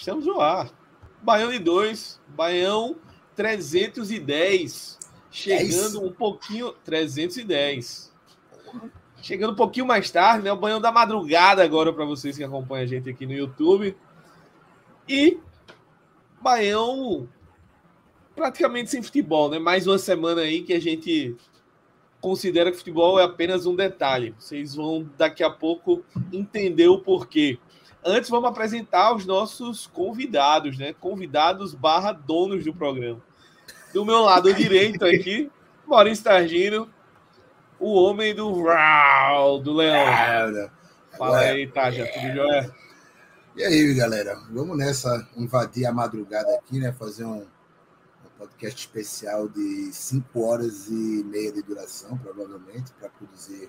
Estamos no ar. Baião de 2, Baião 310. Chegando um pouquinho. 310. Chegando um pouquinho mais tarde, né? O banho da madrugada agora para vocês que acompanham a gente aqui no YouTube. E Baião praticamente sem futebol, né? Mais uma semana aí que a gente considera que futebol é apenas um detalhe. Vocês vão daqui a pouco entender o porquê. Antes vamos apresentar os nossos convidados, né? Convidados barra donos do programa. Do meu lado direito aqui, Maurício Targino, o homem do Rau, do Leão. Fala aí, Taja, tudo jóia? E aí, galera? Vamos nessa invadir a madrugada aqui, né? Fazer um, um podcast especial de 5 horas e meia de duração, provavelmente, para produzir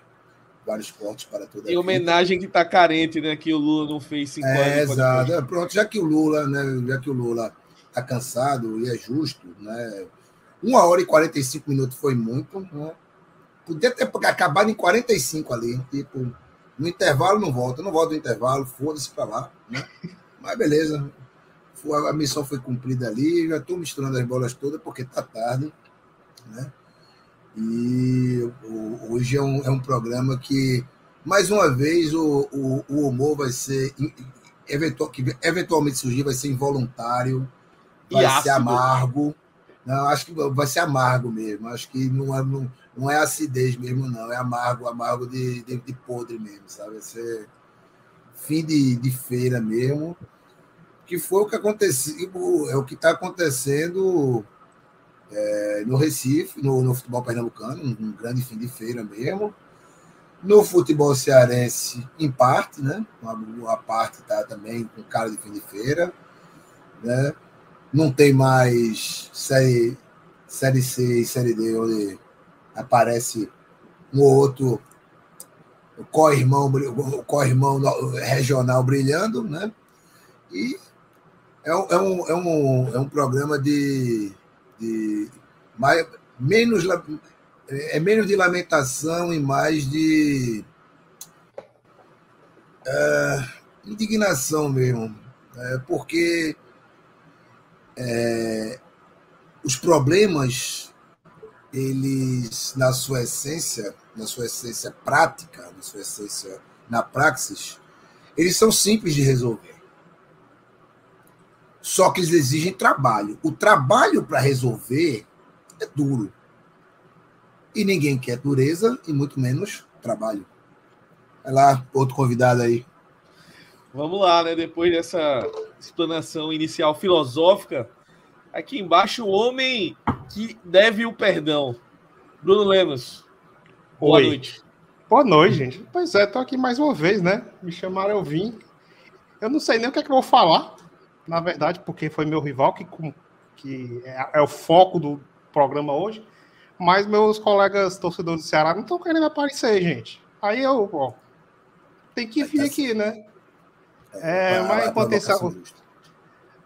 vários cortes para toda a Em vida. homenagem que tá carente, né? Que o Lula não fez 5 anos. É, podcast. exato. É, Pronto, já que o Lula, né? Já que o Lula tá cansado e é justo, né? Uma hora e 45 minutos foi muito, né? Podia ter acabado em 45 ali, tipo, no intervalo não volta, não volta no intervalo, foda-se pra lá, né? Mas beleza. A missão foi cumprida ali, já estou misturando as bolas todas porque tá tarde, né? E hoje é um, é um programa que, mais uma vez, o, o, o humor vai ser eventual, que eventualmente surgir vai ser involuntário, E vai ácido. ser amargo. Não, acho que vai ser amargo mesmo. Acho que não é, não, não é acidez mesmo, não. É amargo, amargo de, de, de podre mesmo, sabe? Vai ser fim de, de feira mesmo. Que foi o que aconteceu, é o que está acontecendo é, no Recife, no, no futebol pernambucano, um, um grande fim de feira mesmo. No futebol cearense, em parte, né? Uma, uma parte está também com cara de fim de feira, né? Não tem mais série, série C e série D, onde aparece um ou outro co-irmão, o co-irmão no- regional brilhando, né? E é é um, é um, é um programa de, de mais, menos, é menos de lamentação e mais de é, indignação mesmo. É, porque é, os problemas, eles, na sua essência, na sua essência prática, na sua essência na praxis, eles são simples de resolver. Só que eles exigem trabalho. O trabalho para resolver é duro. E ninguém quer dureza e muito menos trabalho. Vai lá, outro convidado aí. Vamos lá, né? Depois dessa explanação inicial filosófica, aqui embaixo o homem que deve o perdão. Bruno Lemos. Boa Oi. noite. Boa noite, gente. Pois é, tô aqui mais uma vez, né? Me chamaram, eu vim. Eu não sei nem o que é que eu vou falar, na verdade, porque foi meu rival que, que é, é o foco do programa hoje. Mas meus colegas torcedores do Ceará não estão querendo aparecer, gente. Aí eu, ó, tem que vir aqui, né? É, mas justa.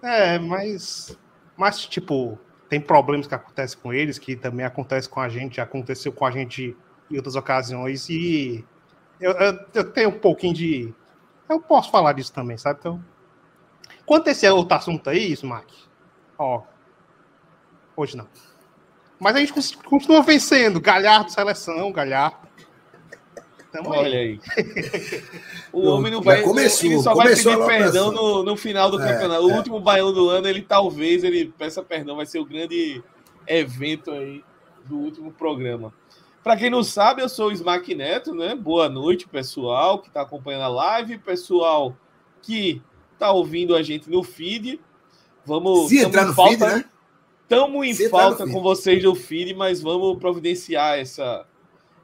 É, mas, mas, tipo, tem problemas que acontecem com eles, que também acontece com a gente, já aconteceu com a gente em outras ocasiões, e eu, eu, eu tenho um pouquinho de. Eu posso falar disso também, sabe? Então. Quanto a esse outro assunto aí, Smack, ó. Hoje não. Mas a gente continua vencendo. Galhardo, seleção, Galhardo. Tamo aí. Olha aí. O Não, homem não vai. começou, ele só vai começou pedir a perdão no, no final do É, campeonato. O é. último baião do ano, ele talvez ele peça perdão. Vai ser o grande evento aí do último programa. Para quem não sabe, eu sou o Smack Neto, né? Boa noite, pessoal que está acompanhando a live, pessoal que está ouvindo a gente no feed. Vamos. Se tamo entrar em no falta- feed, né? Estamos em Se falta com vocês no feed, mas vamos providenciar essa,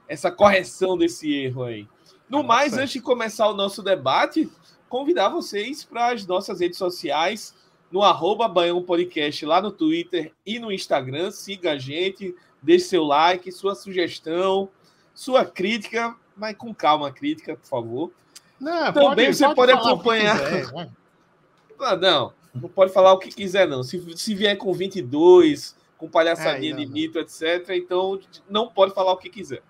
essa correção desse erro aí. No mais, antes de começar o nosso debate, convidar vocês para as nossas redes sociais, no arroba Baião Podcast, lá no Twitter e no Instagram. Siga a gente, deixe seu like, sua sugestão, sua crítica, mas com calma a crítica, por favor. Não, Também pode- você pode pode falar o que acompanhar. Ah, não, não pode falar o que quiser, não. Se, se vier com 22, com palhaçadinha de não, não. mito, etc., então não pode falar o que quiser.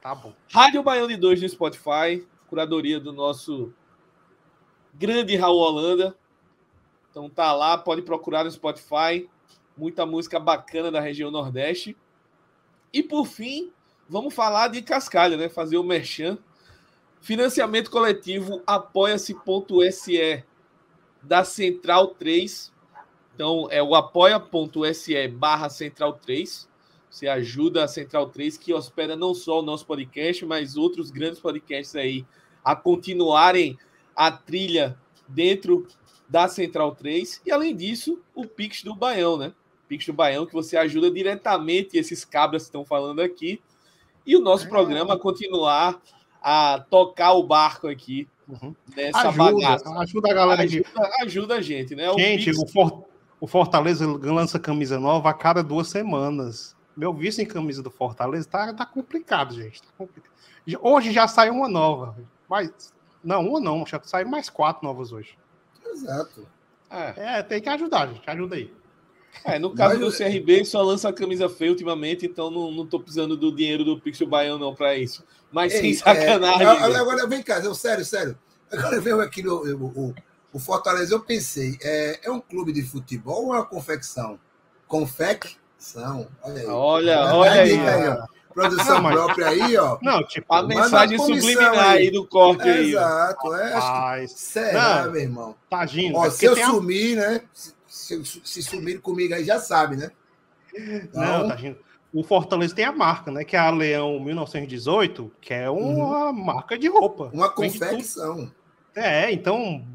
Tá bom. Rádio Baião de 2 no Spotify, curadoria do nosso grande Raul Holanda. Então tá lá, pode procurar no Spotify. Muita música bacana da região Nordeste. E por fim, vamos falar de Cascalho, né? Fazer o merchan. Financiamento coletivo apoia-se.se da Central 3. Então é o apoia.se barra Central 3. Você ajuda a Central 3, que hospeda não só o nosso podcast, mas outros grandes podcasts aí a continuarem a trilha dentro da Central 3. E além disso, o Pix do Baião, né? Pix do Baião, que você ajuda diretamente esses cabras que estão falando aqui. E o nosso É. programa continuar a tocar o barco aqui Uhum. nessa Ajuda, bagaça. ajuda a galera de. Ajuda, ajuda a gente, né? O Gente, Pix- o, For- o Fortaleza lança camisa nova a cada duas semanas. Meu vício em camisa do Fortaleza tá, tá complicado, gente. tá complicado. Hoje já saiu uma nova. Mas. Não, uma não. Já saíram mais quatro novas hoje. Exato. É. É, tem que ajudar, gente. Ajuda aí. É, no caso Mas- do CRB, só lança a camisa feia ultimamente, então não, não tô precisando do dinheiro do Pixel Baião não para isso. Mas sem Ei, sacanagem. é, agora, agora vem cá, eu, sério, sério. Agora veio aqui no o, o, o Fortaleza, eu pensei, é, é um clube de futebol ou é uma confecção? Confecção. Olha aí. Olha, Tá olha aí. aí, ó. Produção Não, mas- própria aí, ó. Não, tipo. A mensagem subliminar aí. aí do corte aí. ó. Exato, é. Rapaz, será, Não. meu irmão? tadinho. Ó, é se porque eu tem a- sumir, né? Se, se, sumir comigo aí, já sabe, né? Não, Então, tadinho. O Fortaleza tem a marca, né? Que é a Leão 1918, que é uma Uhum. marca de roupa. uma confecção. É, então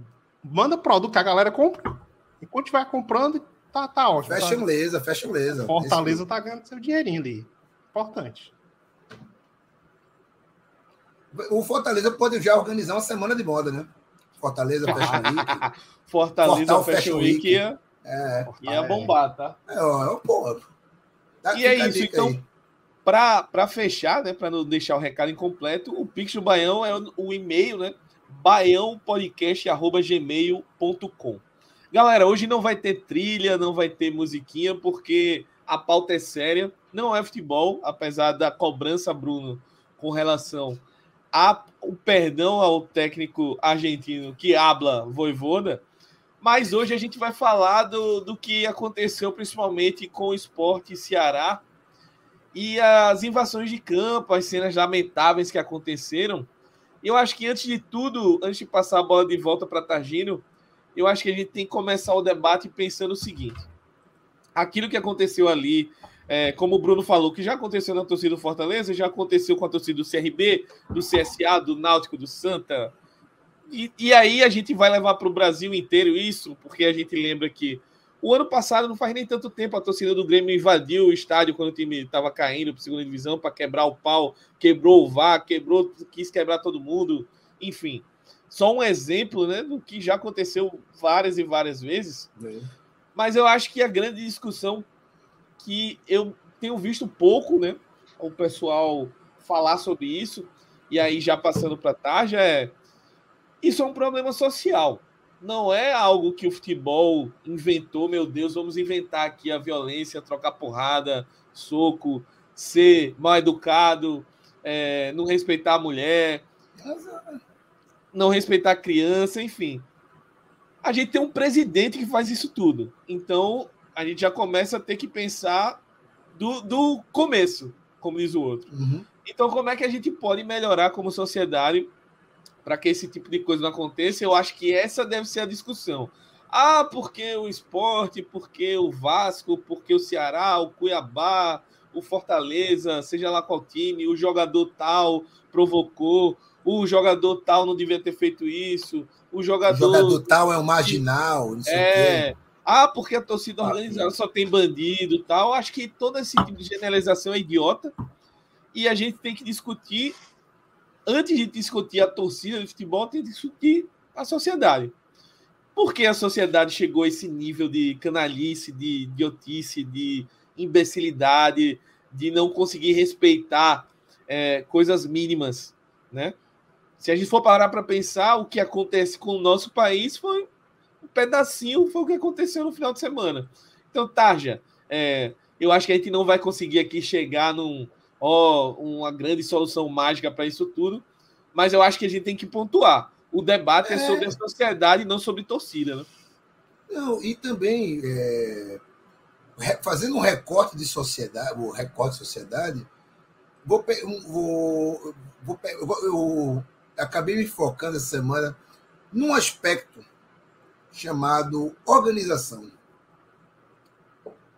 manda produto que a galera compra. Enquanto estiver comprando, tá, tá ótimo. Fecha tá- lesa, fecha lesa. Fortaleza tá ganhando seu dinheirinho ali. Importante. O Fortaleza pode já organizar uma semana de moda, né? Fortaleza Fashion Week. Fortaleza Fortal Fashion Fashion Week Week. Ia, É, ia bombar, tá? é, ó, pô. Tá E é fica a isso, então. aí. Para fechar, né, para não deixar o recado incompleto, o Pix do Baião é o, o e-mail, né? baiãopodcast@gmail.com. Galera, hoje não vai ter trilha, não vai ter musiquinha, porque a pauta é séria. Não é futebol, apesar da cobrança, Bruno, com relação ao perdão ao técnico argentino que habla voivoda. Mas hoje a gente vai falar do, do que aconteceu principalmente com o esporte Ceará e as invasões de campo, as cenas lamentáveis que aconteceram. Eu acho que antes de tudo, antes de passar a bola de volta para Targino, eu acho que a gente tem que começar o debate pensando o seguinte: aquilo que aconteceu ali, é, como o Bruno falou, que já aconteceu na torcida do Fortaleza, já aconteceu com a torcida do CRB, do CSA, do Náutico, do Santa. E, e aí a gente vai levar para o Brasil inteiro isso, porque a gente lembra que o ano passado, não faz nem tanto tempo, a torcida do Grêmio invadiu o estádio quando o time estava caindo para segunda divisão para quebrar o pau, quebrou o VAR, quebrou, quis quebrar todo mundo, enfim. Só um exemplo né, do que já aconteceu várias e várias vezes. Mas eu acho que a grande discussão que eu tenho visto pouco, né? O pessoal falar sobre isso, e aí já passando para tarde, é isso é um problema social. Não é algo que o futebol inventou, meu Deus, vamos inventar aqui a violência, trocar porrada, soco, ser mal educado, é, não respeitar a mulher, não respeitar a criança, enfim. A gente tem um presidente que faz isso tudo. Então, a gente já começa a ter que pensar do, do começo, como diz o outro. Uhum. Então, como é que a gente pode melhorar como sociedade para que esse tipo de coisa não aconteça? Eu acho que essa deve ser a discussão. Ah, porque o esporte, porque o Vasco, porque o Ceará, o Cuiabá, o Fortaleza, seja lá qual time, o jogador tal provocou, o jogador tal não devia ter feito isso, o O jogador. jogador tal é um marginal, não sei o quê. É. Ah, porque a torcida organizada só tem bandido e tal. Acho que todo esse tipo de generalização é idiota. E a gente tem que discutir antes de discutir a torcida de futebol, tem que discutir a sociedade. Por que a sociedade chegou a esse nível de canalice, de idiotice, de imbecilidade, de não conseguir respeitar é, coisas mínimas, né? Se a gente for parar para pensar, o que acontece com o nosso país foi um pedacinho, foi o que aconteceu no final de semana. Então, Tarja, é, eu acho que a gente não vai conseguir aqui chegar num, ó, uma grande solução mágica para isso tudo, mas eu acho que a gente tem que pontuar. O debate é, é sobre a sociedade, não sobre torcida, né? Não, e também é, fazendo um recorte de sociedade, o recorte de sociedade, vou, vou, vou eu acabei me focando essa semana num aspecto chamado organização.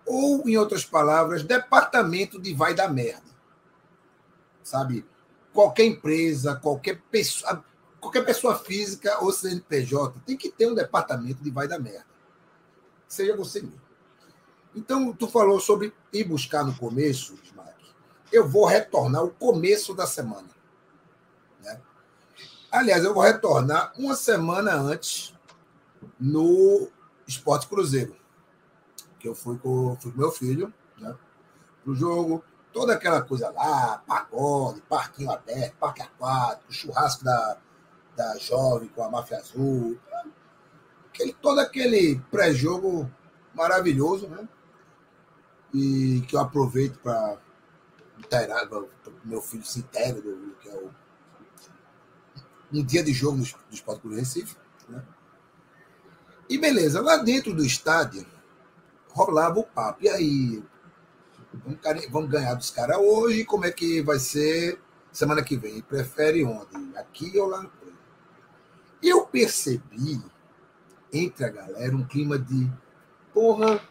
Ou, em outras palavras, departamento de vai da merda. Sabe? Qualquer empresa, qualquer pessoa, qualquer pessoa física ou CNPJ tem que ter um departamento de vai da merda. Seja você mesmo. Então, tu falou sobre ir buscar no começo, Smack. Eu vou retornar o começo da semana. Né? Aliás, eu vou retornar uma semana antes no Esporte Cruzeiro, que eu fui com, fui com meu filho né, para o jogo. Toda aquela coisa lá, pagode, parquinho aberto, parque aquático, churrasco da, da jovem com a máfia azul. Aquele, todo aquele pré-jogo maravilhoso, né? e que eu aproveito para meu filho se que é o um dia de jogo do Esporte Clube Recife. Né? E beleza, lá dentro do estádio rolava o papo. E aí, vamos ganhar dos caras hoje? Como é que vai ser semana que vem? Prefere onde? Aqui ou lá no Eu percebi entre a galera um clima de porra,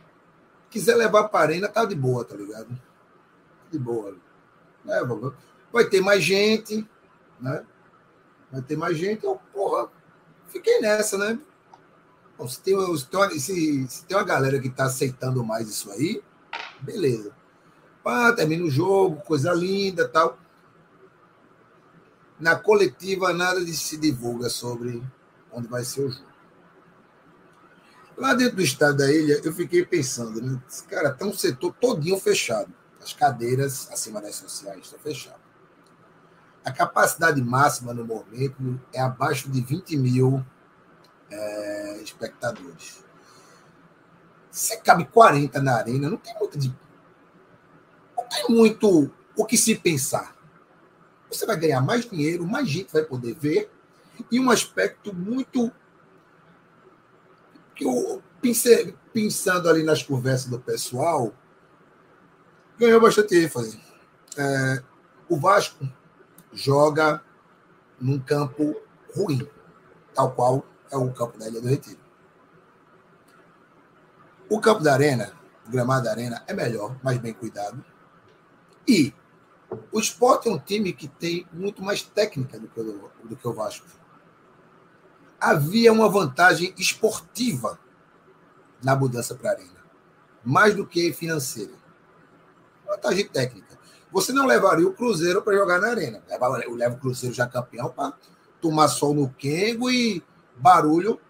quiser levar para a arena, tá de boa, tá ligado? De boa. Leva, vai ter mais gente, né? Vai ter mais gente. Eu, porra, fiquei nessa, né? Bom, se, tem, se, se tem uma galera que tá aceitando mais isso aí, beleza. Pá, termina o jogo, coisa linda tal. Na coletiva, nada de se divulga sobre onde vai ser o jogo. Lá dentro do estado da ilha, eu fiquei pensando, né? Cara, tem um setor todinho fechado. As cadeiras acima das sociais estão fechadas. A capacidade máxima no momento é abaixo de 20 mil é, espectadores. Se cabe 40 na arena, não tem muito de. Tem muito o que se pensar. Você vai ganhar mais dinheiro, mais gente vai poder ver, e um aspecto muito que eu pensando ali nas conversas do pessoal, ganhou bastante ênfase. É, o Vasco joga num campo ruim, tal qual é o campo da Ilha do Retiro. O campo da Arena, o gramado da Arena, é melhor, mais bem cuidado. E o esporte é um time que tem muito mais técnica do que o, do que o Vasco havia uma vantagem esportiva na mudança para a Arena, mais do que financeira. Vantagem técnica. Você não levaria o Cruzeiro para jogar na Arena. Eu levo o Cruzeiro já campeão para tomar sol no Kengo e barulho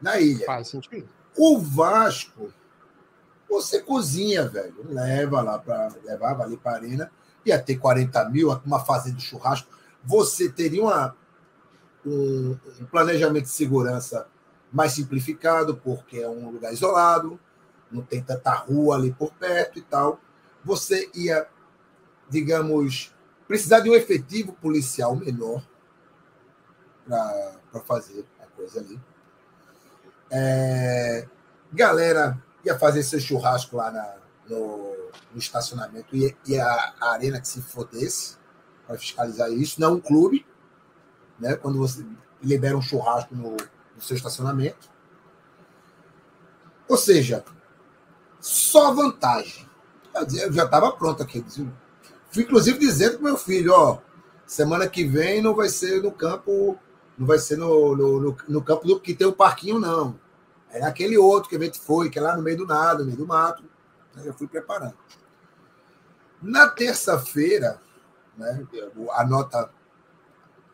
na ilha. Faz sentido. O Vasco, você cozinha, velho. Leva lá para. Levava ali para a Arena. Ia ter 40 mil, uma fazenda de churrasco. Você teria uma, um, um planejamento de segurança mais simplificado, porque é um lugar isolado, não tem tanta rua ali por perto e tal. Você ia, digamos, precisar de um efetivo policial menor para fazer a coisa ali. É, galera ia fazer seu churrasco lá na, no, no, estacionamento e, e a, a, arena que se fodesse para fiscalizar isso, não um clube né? quando você libera um churrasco no, no seu estacionamento. Ou seja, só vantagem. Eu já estava pronto aqui. Fui, inclusive, dizendo para meu filho: ó, semana que vem não vai ser no campo, não vai ser no, no, no, no campo do que tem o parquinho, não. É naquele outro que a gente foi, que é lá no meio do nada, no meio do mato. Né? Eu fui preparando. Na terça-feira, né, a nota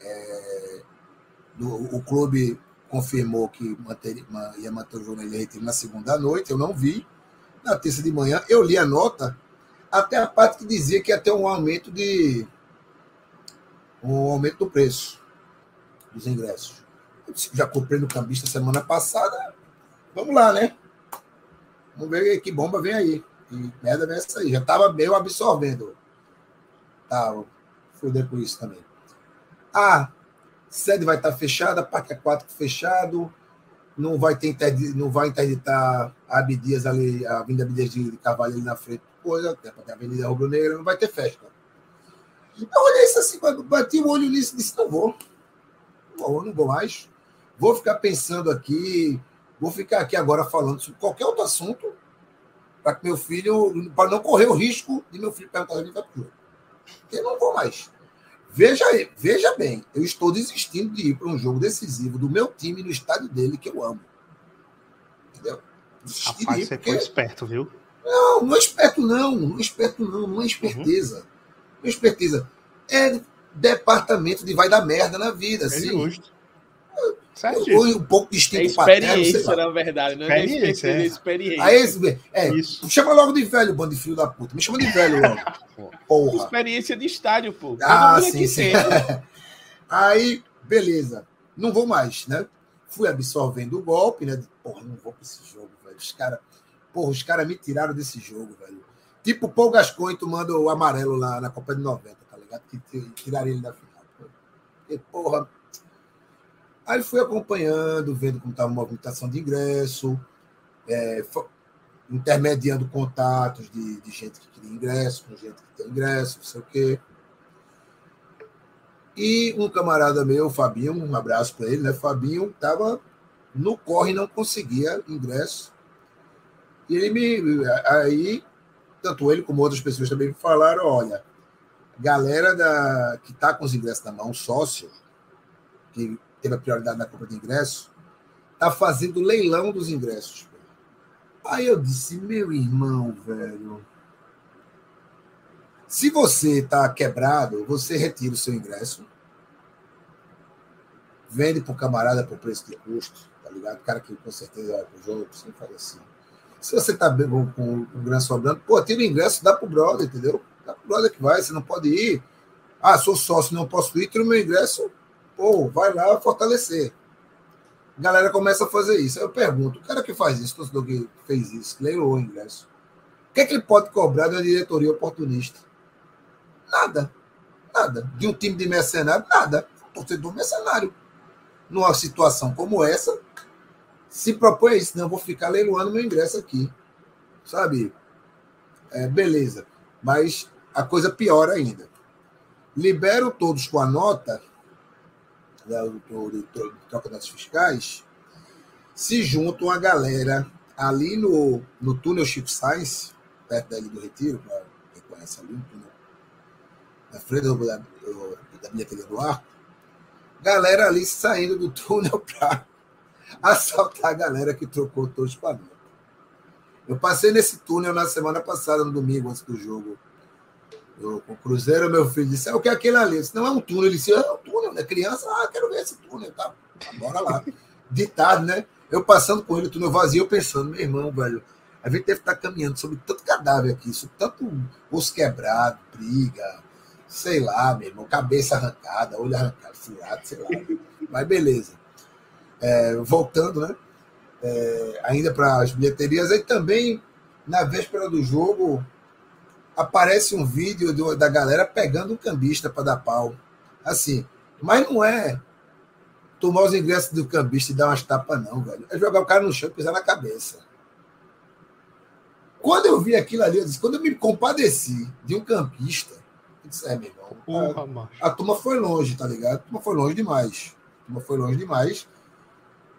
é, do- o clube confirmou que manter- ma- ia manter o jogo na Ilha Retiro na segunda noite, eu não vi. Na terça de manhã, eu li a nota, até a parte que dizia que ia ter um aumento de. um aumento do preço dos ingressos. Eu já comprei no cambista semana passada. Vamos lá, né? Vamos ver que bomba vem aí. Que merda vem essa aí. Já estava meio absorvendo. Tá, fudeu com isso também. Ah, sede vai estar fechada, parque aquático fechado, não vai ter interdi- não vai interditar a Abdias ali, a Avenida Abdias de Carvalho ali na frente, coisa, até a Avenida Rubro Negra, não vai ter festa. Eu olhei isso assim, bati o olho nisso e disse, não vou. Não vou, não vou mais. Vou ficar pensando aqui, vou ficar aqui agora falando sobre qualquer outro assunto, para que meu filho, para não correr o risco de meu filho perguntar se vai jogo. Eu não vou mais. Veja, veja bem, eu estou desistindo de ir para um jogo decisivo do meu time no estádio dele, que eu amo. Entendeu? Rapaz, você porque- foi esperto, viu? não, não é esperto, não. Não é esperto, não. Não é esperteza. Não é esperteza. É departamento de vai dar merda na vida. É Assim. justo. Certo. vou um pouco de É instinto sei experiência, na verdade, né? Não é Experiência, experiência, é é. experiência. Aí, é, Isso. chama logo de velho, bando de filho da puta. Me chama de velho logo. Porra. Experiência de estádio, pô. Ah, sim, sim. tem. Aí, beleza. Não vou mais, né? Fui absorvendo o golpe, né? Porra, não vou pra esse jogo, velho. Os caras. Porra, os caras me tiraram desse jogo, velho. Tipo o Paul Gascoigne tomando o amarelo lá na Copa de 90, tá ligado? Que tiraram ele da final. E, porra. Aí fui acompanhando, vendo como estava a movimentação de ingresso, é, intermediando contatos de, de gente que queria ingresso, com gente que tem ingresso, não sei o quê. E um camarada meu, Fabinho, um abraço para ele, né? Fabinho estava no corre não conseguia ingresso. E ele me. Aí, tanto ele como outras pessoas também me falaram: olha, galera da, que está com os ingressos na mão, sócio, que teve a prioridade na compra de ingresso, está fazendo leilão dos ingressos. Aí eu disse: meu irmão, velho. Se você está quebrado, você retira o seu ingresso, vende para o camarada por preço de custo, tá ligado? O cara que com certeza vai pro jogo, você faz assim. Se você tá bem com, com o ingresso sobrando, pô, tira o ingresso, dá pro brother, entendeu? Dá pro brother que vai, você não pode ir. Ah, sou sócio, não posso ir, tira o meu ingresso, pô, vai lá fortalecer. A galera começa a fazer isso. Aí eu pergunto, o cara que faz isso, o torcedor que fez isso, que leilou o ingresso, o que é que ele pode cobrar uma diretoria oportunista? Nada. Nada. De um time de mercenário, nada. Um torcedor mercenário. Numa situação como essa, se propõe isso. Não, vou ficar leiloando meu ingresso aqui. Sabe? É, beleza. Mas a coisa piora ainda. Libero todos com a nota né, do, do, do, fiscais, se juntam a galera ali no, no túnel Chico Sainz, perto da Ilha do Retiro, para quem conhece ali, túnel na frente da, da bilheteria do arco, galera ali saindo do túnel para assaltar a galera que trocou todos para mim. Eu passei nesse túnel na semana passada, no domingo, antes do jogo. Eu, com o Cruzeiro, meu filho disse: "É, O que é aquele ali? Disse, Não é um túnel. Ele disse: É um túnel, né? Criança, ah, quero ver esse túnel. Tá, tá, bora lá. De tarde, né? Eu passando com ele, túnel vazio, eu pensando: Meu irmão, velho, a gente deve estar caminhando sobre tanto cadáver aqui, sobre tanto osso quebrado, briga, sei lá, meu irmão, cabeça arrancada, olho arrancado, furado, sei lá. Mas beleza. É, voltando, né? É, ainda para as bilheterias, aí também, na véspera do jogo, aparece um vídeo do- da galera pegando um cambista para dar pau. Assim, mas não é tomar os ingressos do cambista e dar umas tapas, não, velho. É jogar o cara no chão e pisar na cabeça. Quando eu vi aquilo ali, eu disse, quando eu me compadeci de um campista, eu disse, é, meu irmão, a- a turma foi longe, tá ligado? A turma foi longe demais. A turma foi longe demais.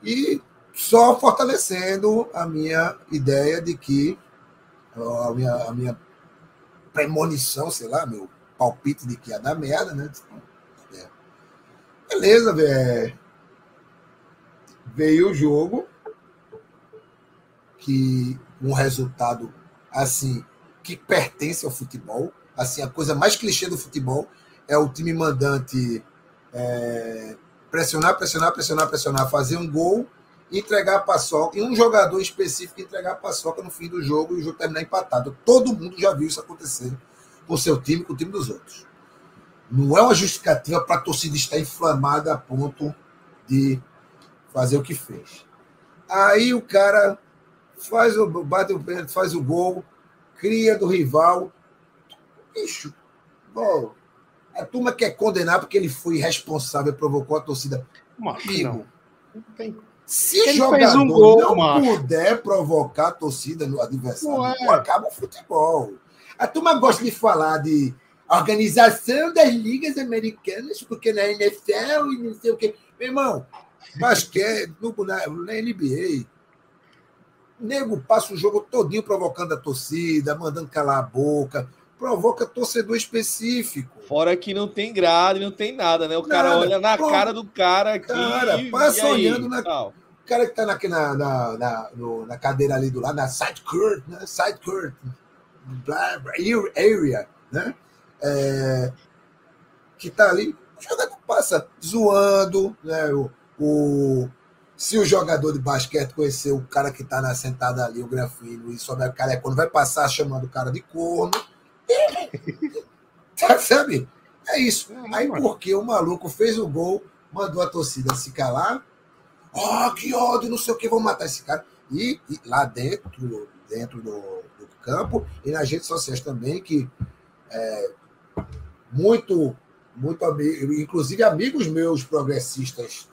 E só fortalecendo a minha ideia de que a minha, a minha premonição, sei lá, meu palpite de que ia dar merda, né? Beleza, velho. Veio o jogo que um resultado assim que pertence ao futebol, assim a coisa mais clichê do futebol é o time mandante é, pressionar, pressionar, pressionar, pressionar, fazer um gol, entregar a paçoca, e um jogador específico entregar a paçoca no fim do jogo e o jogo terminar empatado. Todo mundo já viu isso acontecer com o seu time, com o time dos outros. Não é uma justificativa para a torcida estar inflamada a ponto de fazer o que fez. Aí o cara faz o, bate o pênalti, faz o gol, cria do rival. Bicho, bom, a turma quer condenar porque ele foi irresponsável e provocou a torcida. Macho, Amigo, não. Não tem. Se Ele jogador um gol, não macho. puder provocar a torcida no adversário, Ué. pô, acaba o futebol. A turma gosta de falar de organização das ligas americanas, porque na NFL e não sei o quê. Meu irmão, basquete, no, na, na NBA, o nego passa o jogo todinho provocando a torcida, mandando calar a boca, provoca torcedor específico. Fora que não tem grade, não tem nada, né? O cara Nada. olha na Pronto. cara do cara aqui. Cara, passa e aí, olhando na-. O cara que tá na, na, na, na, no- na cadeira ali do lado, na side court, né? Side court, blá, blá, area, né? É, que tá ali, o jogador passa zoando, né? O, o- se o jogador de basquete conhecer o cara que tá na sentada ali, o grafino, e souber o cara é quando vai passar chamando o cara de corno, sabe? É isso. É, Aí porque o maluco fez o gol, mandou a torcida se calar. Oh, que ódio, não sei o que, vou matar esse cara. E, e lá dentro, dentro do, do campo e nas redes sociais também, que é, muito, muito ami- inclusive amigos meus progressistas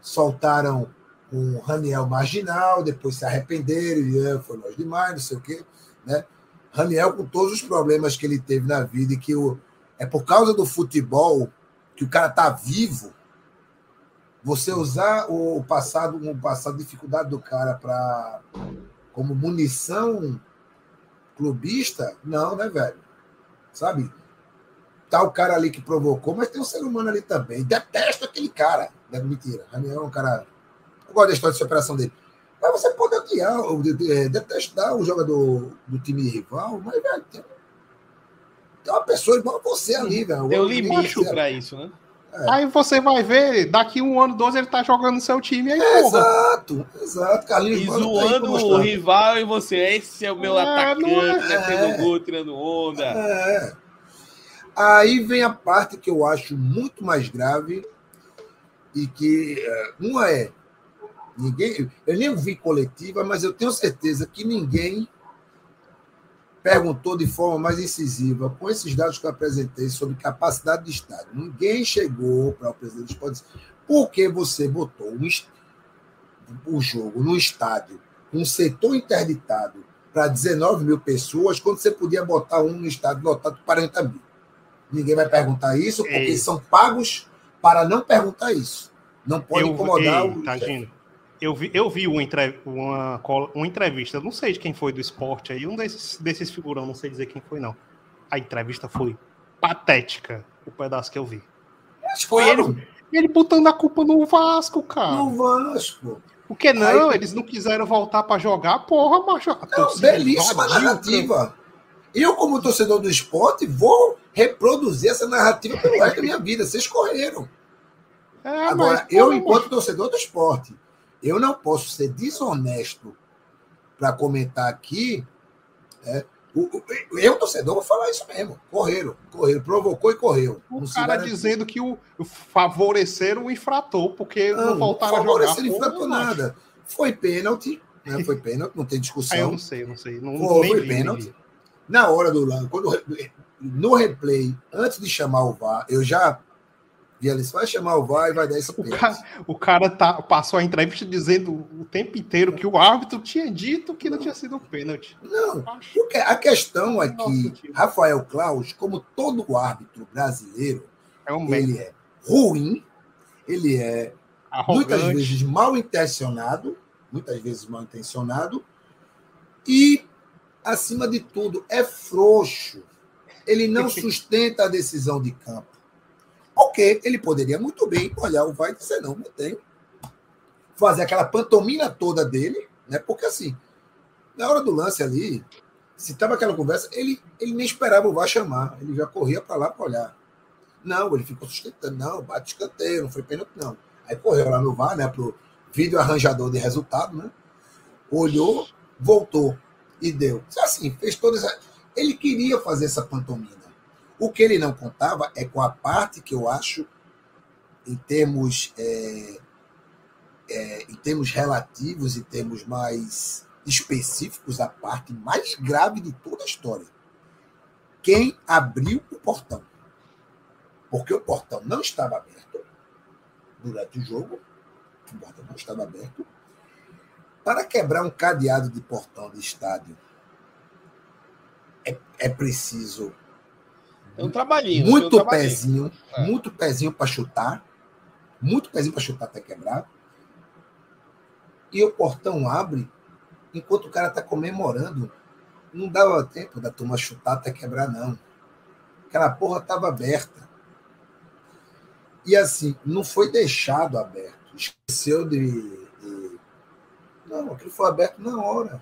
soltaram um Raniel marginal, depois se arrependeram, e "Ah, foi longe demais, não sei o quê. Né? Raniel, com todos os problemas que ele teve na vida, e que o, é por causa do futebol que o cara tá vivo, você usar o passado, o passado dificuldade do cara para como munição clubista, não, né, velho? Sabe? Tá o cara ali que provocou, mas tem um ser humano ali também. Detesto aquele cara. Não, mentira. Raniel é um cara. Eu gosto da história de superação dele. Mas você pode odiar, ou de- de- é, detestar o jogador do time rival, mas, velho, tem, tem uma pessoa igual a você ali, velho. Tem um Eu- limite pra isso, né? Aí você vai ver, daqui um ano, dois, ele tá jogando no seu time, aí, É, porra. Exato, exato. Carlinhos E tá zoando pra o rival e você, esse é o meu É, atacante, é? metendo gol, tirando onda. É. Aí vem a parte que eu acho muito mais grave e que é, uma é ninguém, eu nem vi coletiva, mas eu tenho certeza que ninguém perguntou de forma mais incisiva com esses dados que eu apresentei sobre capacidade de estádio. Ninguém chegou para o presidente do esporte e disse, por que você botou um o jogo no estádio, um setor interditado para 19 mil pessoas, quando você podia botar um no estádio lotado para 40 mil. Ninguém vai perguntar isso, porque Ei. são pagos para não perguntar isso. Não pode Eu, incomodar ei, o. Tagino, eu vi, eu vi uma, uma, uma entrevista, não sei de quem foi do esporte aí, um desses, desses figurão, não sei dizer quem foi, não. A entrevista foi patética, o pedaço que eu vi. Mas, Foi claro, ele, ele botando a culpa no Vasco, cara. no Vasco. Por que não? Aí- Eles não quiseram voltar pra jogar, porra, macho. Não, belíssima invadiu narrativa. Eu, como torcedor do esporte, vou reproduzir essa narrativa pelo resto da minha vida. Vocês correram. É, Agora, mas, eu, enquanto torcedor do esporte, eu não posso ser desonesto para comentar aqui. é, o- o- eu, torcedor, vou falar isso mesmo. Correram, correram, provocou e correu. O Não cara dizendo que o o favoreceram o infrator, porque não, Não, voltaram a jogar. favorecer, não porra, infratou macho. nada. Foi pênalti, né? Foi pênalti, não tem Aí eu discussão. não sei, eu não sei. Não, Foi, nem foi pênalti. Na hora do lance, quando no replay, antes de chamar o VAR, eu já vi ali, vai chamar o VAR e vai dar esse O pênalti. cara, o cara tá, passou a entrevista dizendo o tempo inteiro que o árbitro tinha dito que não tinha sido um pênalti. Não, porque a questão é que. Rafael Klaus, como todo árbitro brasileiro, É um ele é ruim, ele é muitas Arrogante. vezes mal intencionado, muitas vezes mal intencionado, e, acima de tudo, é frouxo. Ele não sustenta a decisão de campo. Porque ele poderia muito bem olhar o vai e dizer, não, não tem. Fazer aquela pantomina toda dele, né? Porque assim, na hora do lance ali, se tava aquela conversa, ele, ele nem esperava o VAR chamar, ele já corria para lá para olhar. Não, ele ficou sustentando. Não, bate escanteio, não foi pênalti, não. Aí correu lá no VAR, né, pro vídeo arranjador de resultado, né? Olhou, voltou e deu. Assim, fez todas essa... Ele queria fazer essa pantomina. O que ele não contava é com a parte que eu acho, em termos, é, é, em termos relativos, em termos mais específicos, a parte mais grave de toda a história. Quem abriu o portão? Porque o portão não estava aberto durante o jogo, o portão não estava aberto. Para quebrar um cadeado de portão de estádio, é, é preciso é um trabalhinho. Muito um pezinho, É. muito pezinho para chutar, muito pezinho para chutar até quebrar. E o portão abre enquanto o cara tá comemorando. Não dava tempo da turma chutar até quebrar, não. Aquela porra tava aberta. E assim, não foi deixado aberto. Esqueceu de- Não, aquilo foi aberto na hora.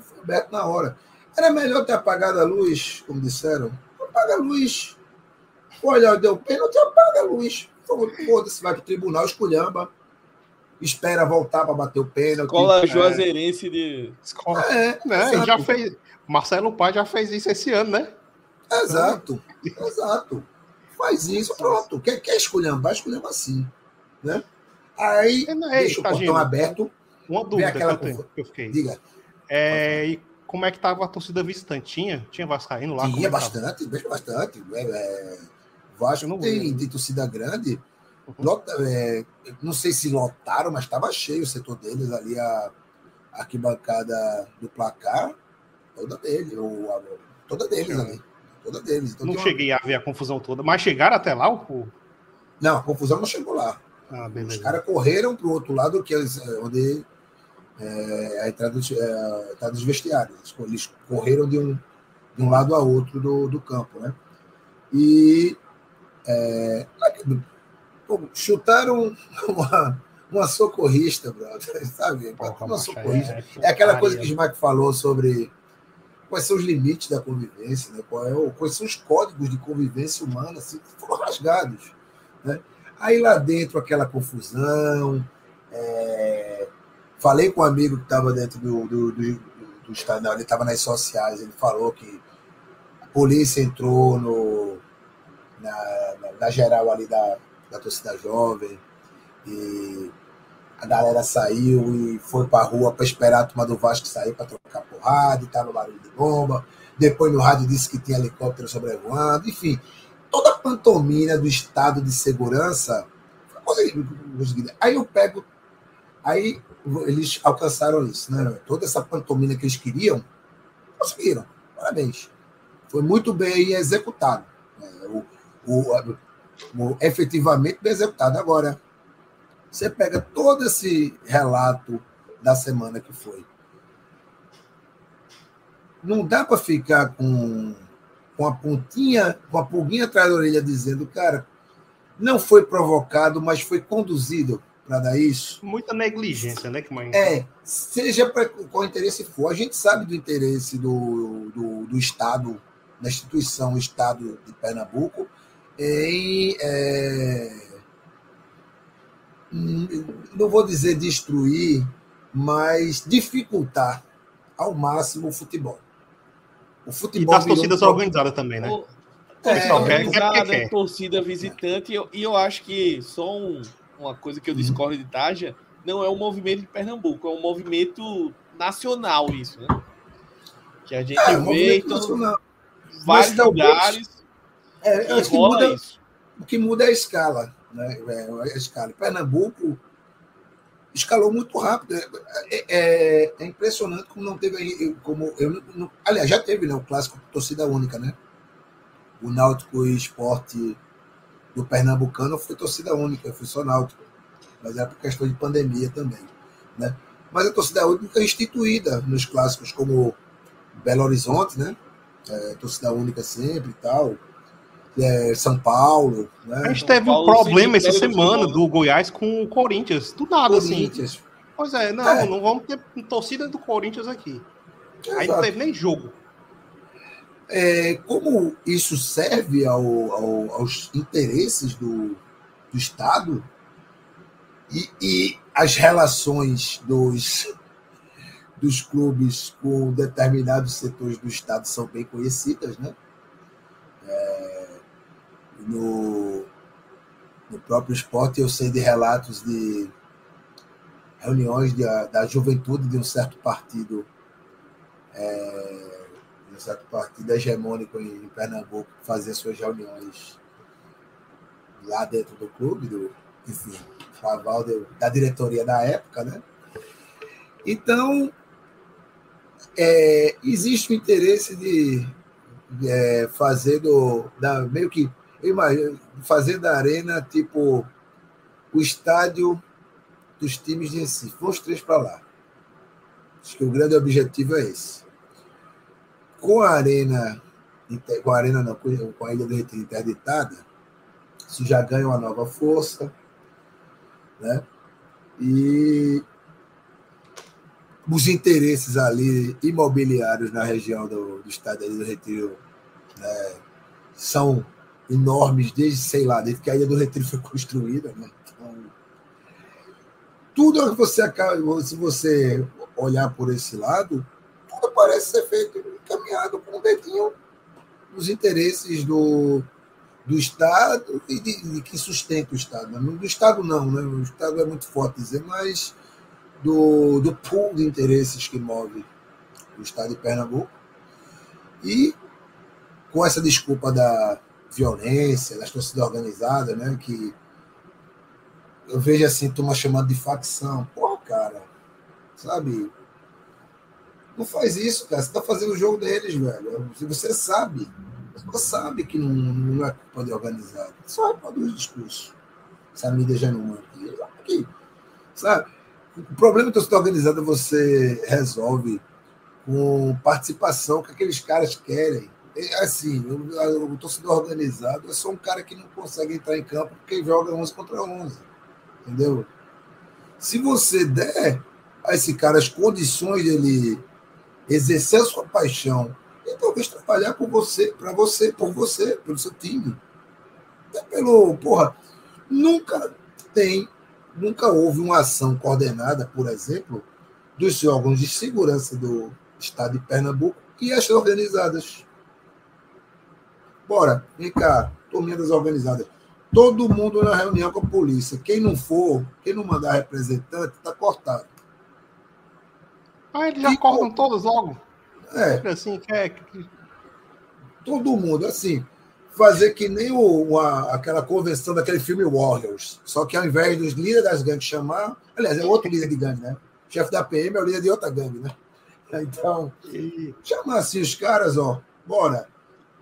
Foi aberto na hora. Era melhor ter apagado a luz, como disseram. Apaga a luz. Olha, deu pênalti, apaga a luz. Foda-se, vai pro tribunal, esculhamba. Espera voltar para bater o pênalti. Escola É. Juazeirense de. Escola. É, Né? Já fez. Marcelo Pai já fez isso esse ano, né? Exato, exato. Faz isso, pronto. Quer, quer esculhambar, esculhamba assim. Né? Aí, É, não, deixa o portão aberto. Uma dúvida aquela que eu, tenho, que eu fiquei. Diga, É, e como é que tava a torcida visitante? Tinha? Tinha Vascaíno lá? É tinha tava? bastante, bastante. É, é, Vasco tem, tem torcida grande. Uhum. Lota- é, não sei se lotaram, mas estava cheio o setor deles ali, a, a arquibancada do placar, toda dele, ou a- toda deles Sim. ali. Toda deles. Então Não uma- cheguei a ver a confusão toda, mas chegaram até lá? O... Não, a confusão não chegou lá. Ah, Os caras correram para o outro lado, que é onde é, a entrada dos, é, a entrada dos vestiários. Eles correram de um, de um lado a outro do, do campo, né? E é, chutaram uma, uma socorrista, brother, sabe? Porra, uma socorrista. é, É aquela coisa que o. Smack falou sobre quais são os limites da convivência, né? Qual é o- quais são os códigos de convivência humana assim, que foram rasgados. Né? Aí lá dentro aquela confusão. é, Falei com um amigo que estava dentro do, do, do, do estado, não, ele estava nas sociais, ele falou que a polícia entrou no, na, na, na geral ali da, da torcida jovem e a galera saiu e foi pra rua para esperar a turma do Vasco sair para trocar porrada, e tava barulho de bomba. Depois no rádio disse que tinha helicóptero sobrevoando, enfim, toda a pantomina do estado de segurança. Aí eu pego, aí eles alcançaram isso, né? Toda essa pantomina que eles queriam, conseguiram. Parabéns. Foi muito bem executado. né? O, o, o- efetivamente bem executado. Agora, você pega todo esse relato da semana que foi. Não dá para ficar com, com a pontinha, com a pulguinha atrás da orelha dizendo, cara, não foi provocado, mas foi conduzido para dar isso. Muita negligência, né? Que mãe... É, seja para qual interesse for. A gente sabe do interesse do, do, do Estado, da instituição Estado de Pernambuco, em. é, não vou dizer destruir, mas dificultar ao máximo o futebol. O E futebol. das torcidas um organizadas também, né? O- É, Torcida quer- quer porque organizada, quer. torcida visitante, e eu, e eu acho que só um- uma coisa que eu discordo de Taja, não é um movimento de Pernambuco, é um movimento nacional isso, né? Que a gente É, vê movimento em todo- nacional. vários talvez- lugares É, acho que muda, isso. O que muda é a escala. Né? É, a escala. Pernambuco escalou muito rápido. É, é- é impressionante como não teve aí. Como eu, não- aliás, já teve né, o clássico torcida única, né? O Náutico e Esporte do Pernambucano foi torcida única, foi só Náutico. Mas era por questão de pandemia também. Né? Mas a torcida única é instituída nos clássicos como Belo Horizonte, né? É, torcida única sempre e tal. É, São Paulo, né? A gente teve um Paulo, problema essa semana do Goiás com o Corinthians. Do nada, assim. Corinthians. Pois é, não, É. não vamos ter torcida do Corinthians aqui. Aí não Exato. teve nem jogo. É, como isso serve ao, ao, aos interesses do, do Estado e, e as relações dos, dos clubes com determinados setores do Estado são bem conhecidas, né? É, no, no próprio esporte eu sei de relatos de reuniões de, da juventude de um certo partido é, um certo partido hegemônico em, Pernambuco fazia suas reuniões lá dentro do clube, do, enfim, aval da diretoria da época, né? Então, é, existe o interesse de, é, fazer do, da, meio que, imagino, fazer da arena tipo o estádio dos times de Recife. Vamos três para lá. Acho que o grande objetivo é esse com a arena, com a arena não, com a Ilha do Retiro interditada, isso já ganha uma nova força, né? E os interesses ali imobiliários na região do, do estado do Retiro né, são enormes desde, sei lá, desde que a Ilha do Retiro foi construída, né? Então, tudo que você acaba, se você olhar por esse lado, tudo parece ser feito encaminhado com o dedinho nos interesses do, do Estado e de, de, que sustenta o Estado. Do Estado não, né? o Estado é muito forte dizer, mas do, do pool de interesses que move o Estado de Pernambuco. E com essa desculpa da violência, das torcidas organizadas, né? que eu vejo assim, turma chamando de facção. Porra, cara, sabe? Não faz isso, cara. Você está fazendo o jogo deles, velho. Você sabe. Você sabe que não, não é culpa de organizado. Só reproduz discurso. Essa mídia já não manda aqui. Sabe? O problema da torcida organizada você resolve com participação que aqueles caras querem. É assim, o torcedor organizado é só um cara que não consegue entrar em campo porque joga 11 contra 11. Entendeu? Se você der a esse cara as condições dele exercer a sua paixão e talvez trabalhar por você, para você, por você, pelo seu time. Até pelo, porra, nunca tem, nunca houve uma ação coordenada, por exemplo, dos órgãos de segurança do estado de Pernambuco e as organizadas. Bora, vem cá, turminha das organizadas. Todo mundo na reunião com a polícia. Quem não for, quem não mandar representante, está cortado. Ah, eles já acordam todos logo. É. Assim, que é... Todo mundo, assim, fazer que nem o, a, aquela convenção daquele filme Warriors. Só que ao invés dos líderes das gangues chamar. Aliás, é outro líder de gangue, né? O chefe da PM é o líder de outra gangue, né? Então, chamar assim os caras, ó, bora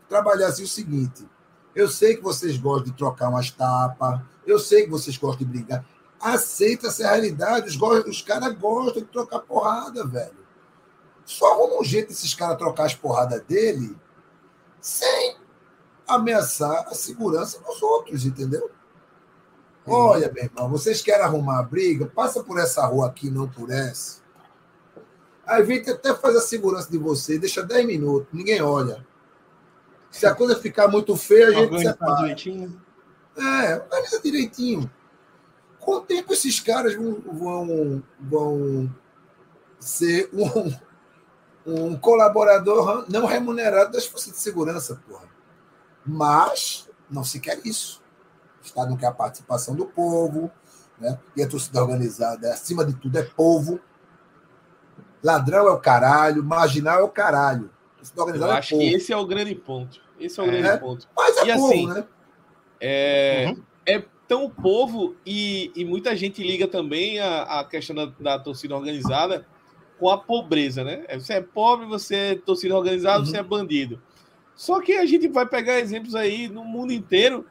trabalhar assim o seguinte. Eu sei que vocês gostam de trocar umas tapas, eu sei que vocês gostam de brigar aceita essa realidade. Os, os caras gostam de trocar porrada, velho. Só arruma um jeito desses caras trocar as porradas dele sem ameaçar a segurança dos outros, entendeu? Uhum. Olha, meu irmão, vocês querem arrumar a briga? Passa por essa rua aqui, não por essa. Aí vem até faz a segurança de você, deixa 10 minutos, ninguém olha. Se a coisa ficar muito feia, a gente separa. Direitinho. É, organiza direitinho. Com o tempo, esses caras vão, vão, vão ser um, um colaborador não remunerado das forças de segurança, porra. Mas não se quer isso. O Estado não quer a participação do povo, né? e a torcida organizada, acima de tudo, é povo. Ladrão é o caralho, marginal é o caralho. Eu é acho povo. que esse é o grande ponto. Esse é o é, grande ponto. Mas é e povo, assim, né? É, uhum. Então, o povo e, e muita gente liga também a, a questão da, da, torcida organizada com a pobreza, né? É, você é pobre, você é torcida organizada, uhum. você é bandido. Só que a gente vai pegar exemplos aí no mundo inteiro,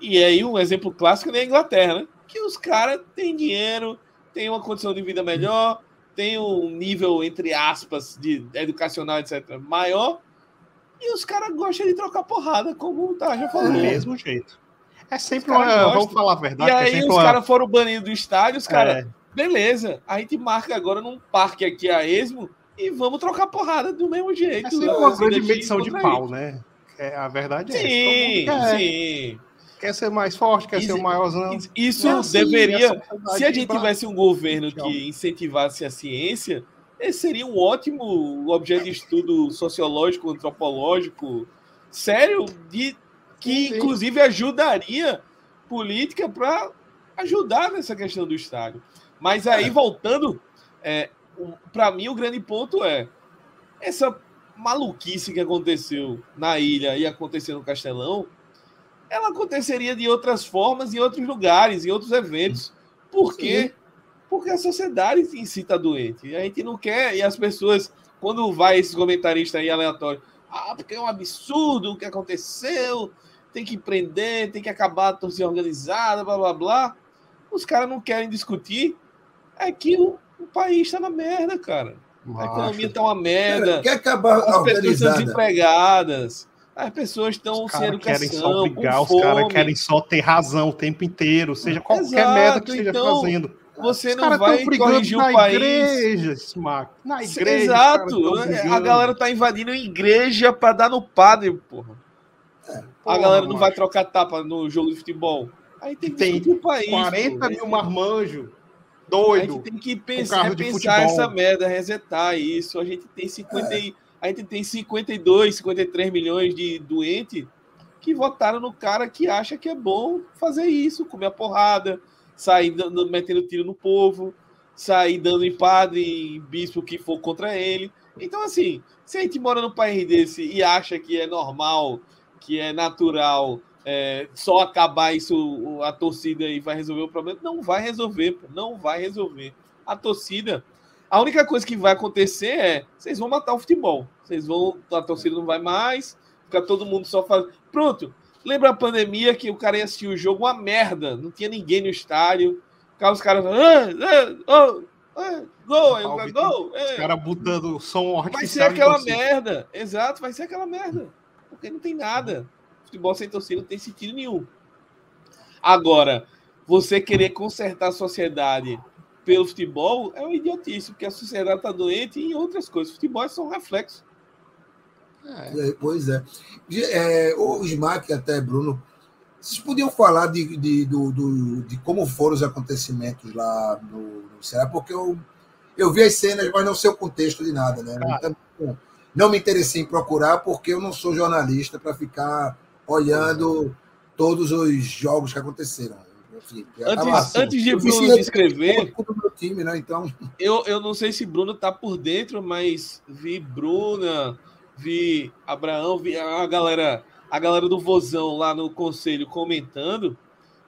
e aí um exemplo clássico é a Inglaterra, né? Que os caras têm dinheiro, têm uma condição de vida melhor, têm um nível, entre aspas, de educacional, etc., maior, e os caras gostam de trocar porrada, como o Taja falou. Do mesmo jeito. É sempre uma. Vamos falar a verdade. E aí é os uma... caras foram banidos do estádio, os caras. É. Beleza, a gente marca agora num parque aqui a esmo e vamos trocar porrada do mesmo jeito. É sempre né? uma grande medição de pau, aí. né? É, a verdade é Sim, essa. Mundo quer, sim. quer ser mais forte, quer Isso- ser o maiorzão. Isso é assim, deveria. é Se a gente bra- tivesse um governo que incentivasse a ciência, esse seria um ótimo objeto de estudo sociológico, antropológico, sério, de, que Sim. inclusive ajudaria política para ajudar nessa questão do estádio. Mas aí, voltando, para mim o grande ponto é essa maluquice que aconteceu na ilha e aconteceu no Castelão, ela aconteceria de outras formas, em outros lugares, em outros eventos. Por quê? Porque a sociedade em si está doente. E a gente não quer, e as pessoas, quando vai esses comentaristas aí aleatórios, ah, porque é um absurdo o que aconteceu, tem que prender, tem que acabar a torcida organizada, blá blá blá. Os caras não querem discutir. É que o, o país está na merda, cara. A Macho. economia está uma Cara, merda. quer acabar As pessoas estão organizada. desempregadas. As pessoas estão sem caras querem só educação, brigar, os caras querem só ter razão o tempo inteiro, seja qualquer Exato, merda que esteja então, fazendo. Você Os não vai corrigir na o país. igreja, Smack. Na igreja. Exato. A galera tá invadindo a igreja para dar no padre, porra. A galera não vai trocar tapa no jogo de futebol. Aí tem que Tem discutir o país. 40 pô. mil marmanjos. A Doido. gente tem que pensar, repensar essa merda, resetar isso. A gente tem 50 e- a gente tem 52, 53 milhões de doentes que votaram no cara que acha que é bom fazer isso, comer a porrada, sair dando, metendo tiro no povo, sair dando em padre, em bispo que for contra ele. Então, assim, se a gente mora num país desse e acha que é normal, que é natural, é, só acabar isso, a torcida e vai resolver o problema, não vai resolver, não vai resolver. A torcida, a única coisa que vai acontecer é, vocês vão matar o futebol. Vocês vão, a torcida não vai mais, fica todo mundo só fazendo. Pronto. Lembra a pandemia que o cara ia assistir o jogo, uma merda, não tinha ninguém no estádio. Ficava os caras ah, ah, oh, ah, gol, aí cara, gol, é. Os caras botando som Vai ser aquela torcida. merda. Exato, vai ser aquela merda. Porque não tem nada. Futebol sem torcida não tem sentido nenhum. Agora, você querer consertar a sociedade pelo futebol é uma idiotice, porque a sociedade está doente e em outras coisas. Futebol é só um reflexo. É, pois é. De- é, o Smack, até Bruno, vocês podiam falar de, de, do, do- de como foram os acontecimentos lá no, no Ceará, porque eu, eu vi as cenas, mas não sei o contexto de nada, né? Cara. Então, não me interessei em procurar, porque eu não sou jornalista para ficar olhando todos os jogos que aconteceram. Enfim, tava- Antes, antes de Bruno descrever, do time, né? Então, eu, eu não sei se Bruno tá por dentro, mas vi Bruna, vi Abraão, vi a galera, a galera do Vozão lá no conselho comentando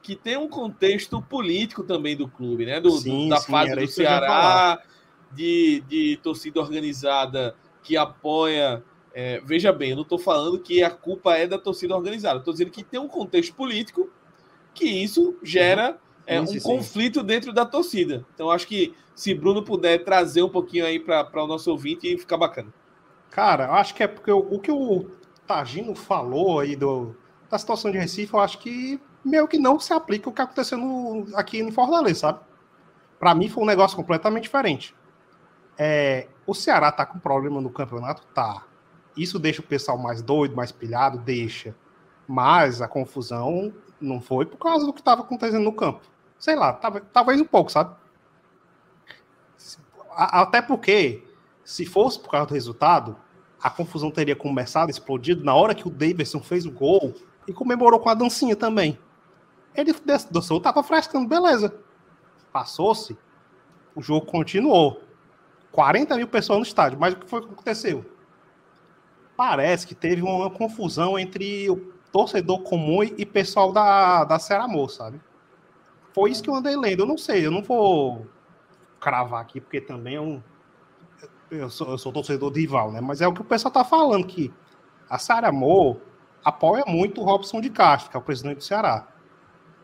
que tem um contexto político também do clube, né? Do, do- Sim, da sim, fase do Ceará, de, de torcida organizada que apoia. é, veja bem, eu não estou falando que a culpa é da torcida organizada, estou dizendo que tem um contexto político que isso gera é, um sim, sim. conflito dentro da torcida. Então, acho que se Bruno puder trazer um pouquinho aí para o nosso ouvinte, fica bacana. Cara, eu acho que é porque o, o que o Tagino falou aí do, da situação de Recife, eu acho que meio que não se aplica o que aconteceu no, aqui em Fortaleza, sabe? Pra mim foi um negócio completamente diferente. É, o Ceará tá com problema no campeonato? Tá. Isso deixa o pessoal mais doido, mais pilhado? Deixa. Mas a confusão não foi por causa do que estava acontecendo no campo. Sei lá, talvez, um pouco, sabe? Até porque, se fosse por causa do resultado, a confusão teria começado, explodido na hora que o Davidson fez o gol e comemorou com a dancinha também. Ele dançou, tava frescando, beleza. Passou-se, o jogo continuou. 40 mil pessoas no estádio, mas o que foi que aconteceu? Parece que teve uma confusão entre o torcedor comum e pessoal da, da Ceramô, sabe? Foi isso que eu andei lendo. Eu não sei, eu não vou cravar aqui, porque também é um. Eu sou, eu sou torcedor de rival, né? Mas é o que o pessoal tá falando, que a Saramô apoia muito o Robson de Castro, que é o presidente do Ceará.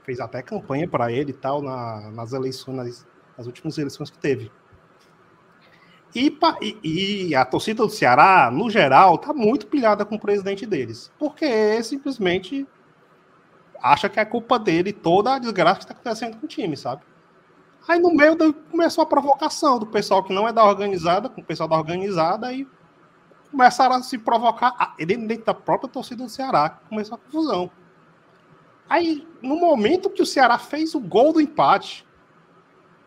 Fez até campanha para ele e tal na- nas eleições, nas, nas últimas eleições que teve. E, e- e a torcida do Ceará, no geral, tá muito pilhada com o presidente deles. Porque simplesmente acha que é culpa dele toda a desgraça que está acontecendo com o time, sabe? Aí no meio começou a provocação do pessoal que não é da organizada, com o pessoal da organizada, e começaram a se provocar dentro da própria torcida do Ceará, começou a confusão. Aí, no momento que o Ceará fez o gol do empate,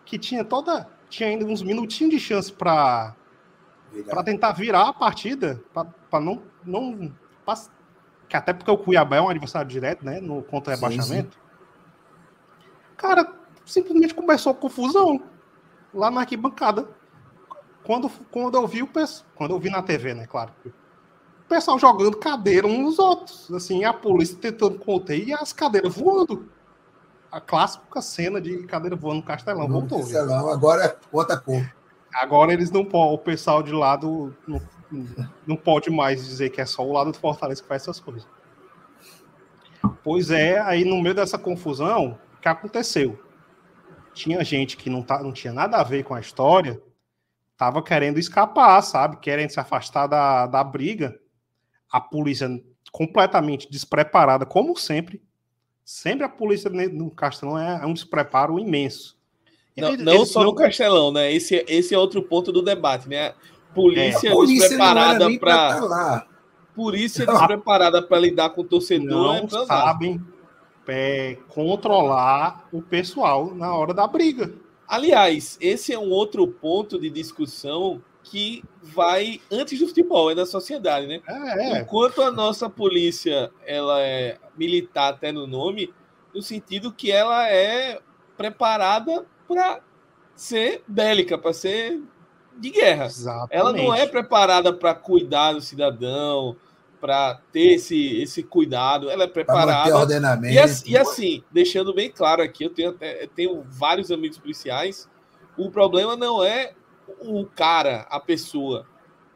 que tinha toda. Tinha ainda uns minutinhos de chance para para tentar virar a partida, para não. não pra, que até porque o Cuiabá é um adversário direto, né? No contra-rebaixamento. Cara, simplesmente começou a confusão lá na arquibancada. Quando, quando eu vi o quando eu vi na TV, né, claro. O pessoal jogando cadeira uns nos outros, assim, a polícia tentando conter e as cadeiras voando. A clássica cena de cadeira voando no Castelão voltou. Castelão, agora é outra cor. Agora eles não podem, o pessoal de lado não, não pode mais dizer que é só o lado do Fortaleza que faz essas coisas. Pois é, aí no meio dessa confusão, o que aconteceu? Tinha gente que não, tá, não tinha nada a ver com a história, tava querendo escapar, sabe? Querendo se afastar da, da briga. A polícia completamente despreparada, como sempre. Sempre a polícia no Castelão é um despreparo imenso. Não, não só não... no Castelão, né? Esse, esse é outro ponto do debate, né? Polícia, é, polícia despreparada para. Tá polícia despreparada para lidar com o torcedor. Não é sabem é, controlar o pessoal na hora da briga. Aliás, esse é um outro ponto de discussão que vai antes do futebol, é da sociedade, né? É, é. Enquanto a nossa polícia ela é militar até no nome, no sentido que ela é preparada para ser bélica, para ser de guerra. Exatamente. Ela não é preparada para cuidar do cidadão, para ter esse, esse cuidado. Ela é preparada. Ordenamento. E, e, assim, deixando bem claro aqui, eu tenho, eu tenho vários amigos policiais. O problema não é o cara, a pessoa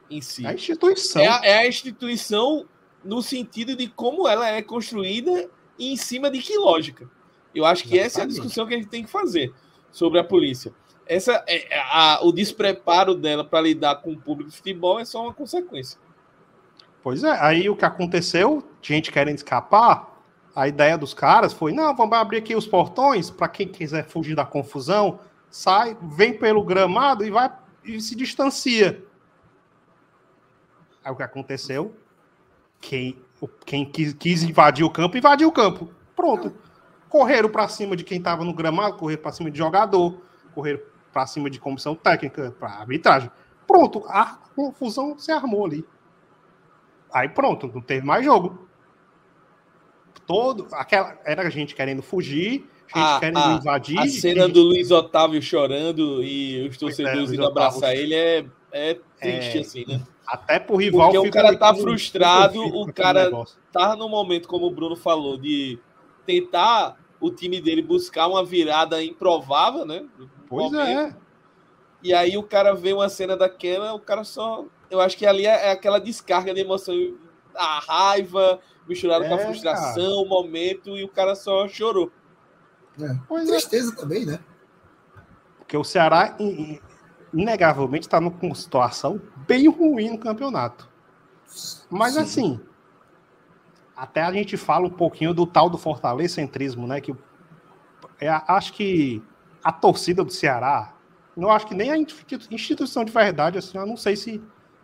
em si. A instituição. É a, é a instituição no sentido de como ela é construída e em cima de que lógica. Eu acho que Exatamente. essa é a discussão que a gente tem que fazer sobre a polícia. Essa, é, é, a, o despreparo dela para lidar com o público de futebol é só uma consequência. Pois é, aí o que aconteceu, gente querendo escapar, a ideia dos caras foi: não, vamos abrir aqui os portões para quem quiser fugir da confusão, sai, vem pelo gramado e vai e se distancia. Aí o que aconteceu? Quem, quem quis, quis invadir o campo, invadiu o campo. Pronto correram para cima de quem estava no gramado, correram para cima de jogador, correram para cima de comissão técnica, para arbitragem. Pronto, a confusão se armou ali. Aí pronto, não teve mais jogo. Todo, aquela, era gente querendo fugir, a, a, invadir. A cena do Luiz Otávio chorando e os é, torcedores indo abraçar ele é, é triste, é, assim, né? Até pro rival. Porque o cara tá frustrado, o cara tá no momento, como o Bruno falou, de tentar o time dele buscar uma virada improvável, né? Pois é. E aí o cara vê uma cena daquela, o cara só. Eu acho que ali é, é aquela descarga de emoção, a raiva misturada é, com a é, frustração, cara. o momento, e o cara só chorou. É. É. Tristeza é. também, né? Porque o Ceará, inegavelmente, está numa situação bem ruim no campeonato. Mas Sim. assim, até a gente fala um pouquinho do tal do fortalecentrismo, né? Que é, acho que a torcida do Ceará, não acho que nem a instituição de verdade, assim, eu não sei se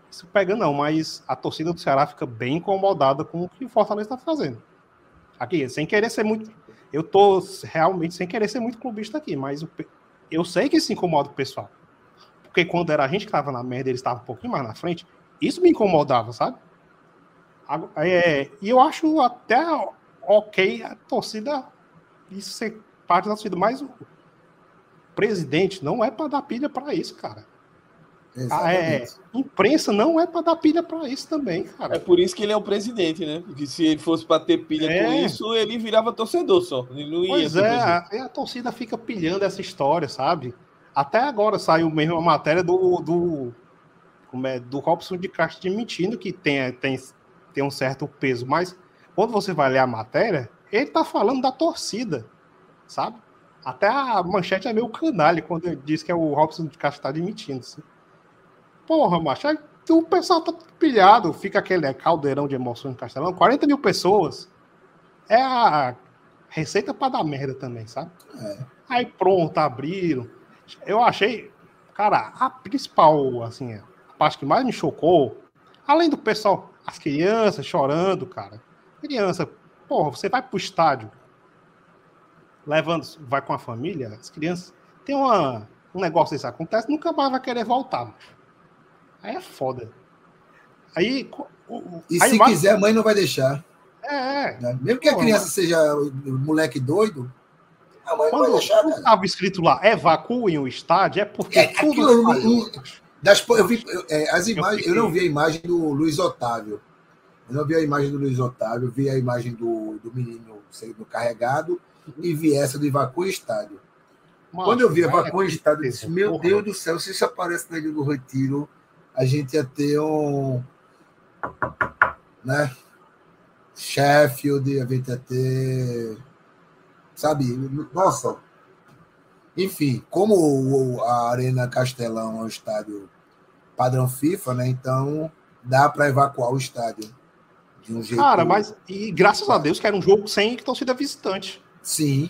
isso pega não, mas a torcida do Ceará fica bem incomodada com o que o Fortaleza está fazendo. Aqui, sem querer ser muito, eu tô realmente sem querer ser muito clubista aqui, mas eu sei que isso incomoda o pessoal. Porque quando era a gente que estava na merda, eles estavam um pouquinho mais na frente, isso me incomodava, sabe? É, e eu acho até ok a torcida isso ser parte da torcida, mas o presidente não é para dar pilha para isso, cara. Ah, é, imprensa não é para dar pilha para isso também, cara. É por isso que ele é o presidente, né? Porque se ele fosse para ter pilha é. com isso, ele virava torcedor só. Ele não ia pois é, a, a, torcida fica pilhando essa história, sabe? Até agora saiu mesmo a matéria do, do, como é, do Robson de Castro admitindo que tem, tem tem um certo peso, mas quando você vai ler a matéria, ele tá falando da torcida, sabe? Até a manchete é meio canalha quando ele diz que é o Robson de Castro tá admitindo. Assim. Porra, macho, aí o pessoal tá pilhado, fica aquele caldeirão de emoções no Castelão, 40 mil pessoas. É a receita para dar merda também, sabe? É. Aí pronto, abriram. Eu achei, cara, a principal, assim, a parte que mais me chocou, além do pessoal, as crianças chorando, cara. Criança, porra, você vai pro estádio, levando, vai com a família, as crianças, tem uma, um negócio desse acontece, nunca mais vai querer voltar. Macho. Aí é foda. Aí. E aí se quiser, a mãe não vai deixar. É, é. né? Mesmo que a criança seja moleque doido, a mãe não vai Quando deixar, estava escrito lá, evacuem o estádio, é porque É, tudo aquilo não- Das, eu vi eu- é, as imagens, eu, fiquei- não vi a imagem do Luiz Otávio. Eu não vi a imagem do Luiz Otávio, eu vi a imagem do, do menino sendo carregado e vi essa do Evacua Estádio. Macho, Quando eu vi é, Evacua Estádio, eu disse: Meu porra. Deus do céu, se isso aparece na Ilha do Retiro, a gente ia ter um. Né? Sheffield, a gente ia ter. Sabe? Nossa, enfim, como a Arena Castelão é um estádio padrão FIFA, né? Então dá para evacuar o estádio de um jeito. Cara, mas e graças a Deus que era um jogo sem torcida visitante. Sim,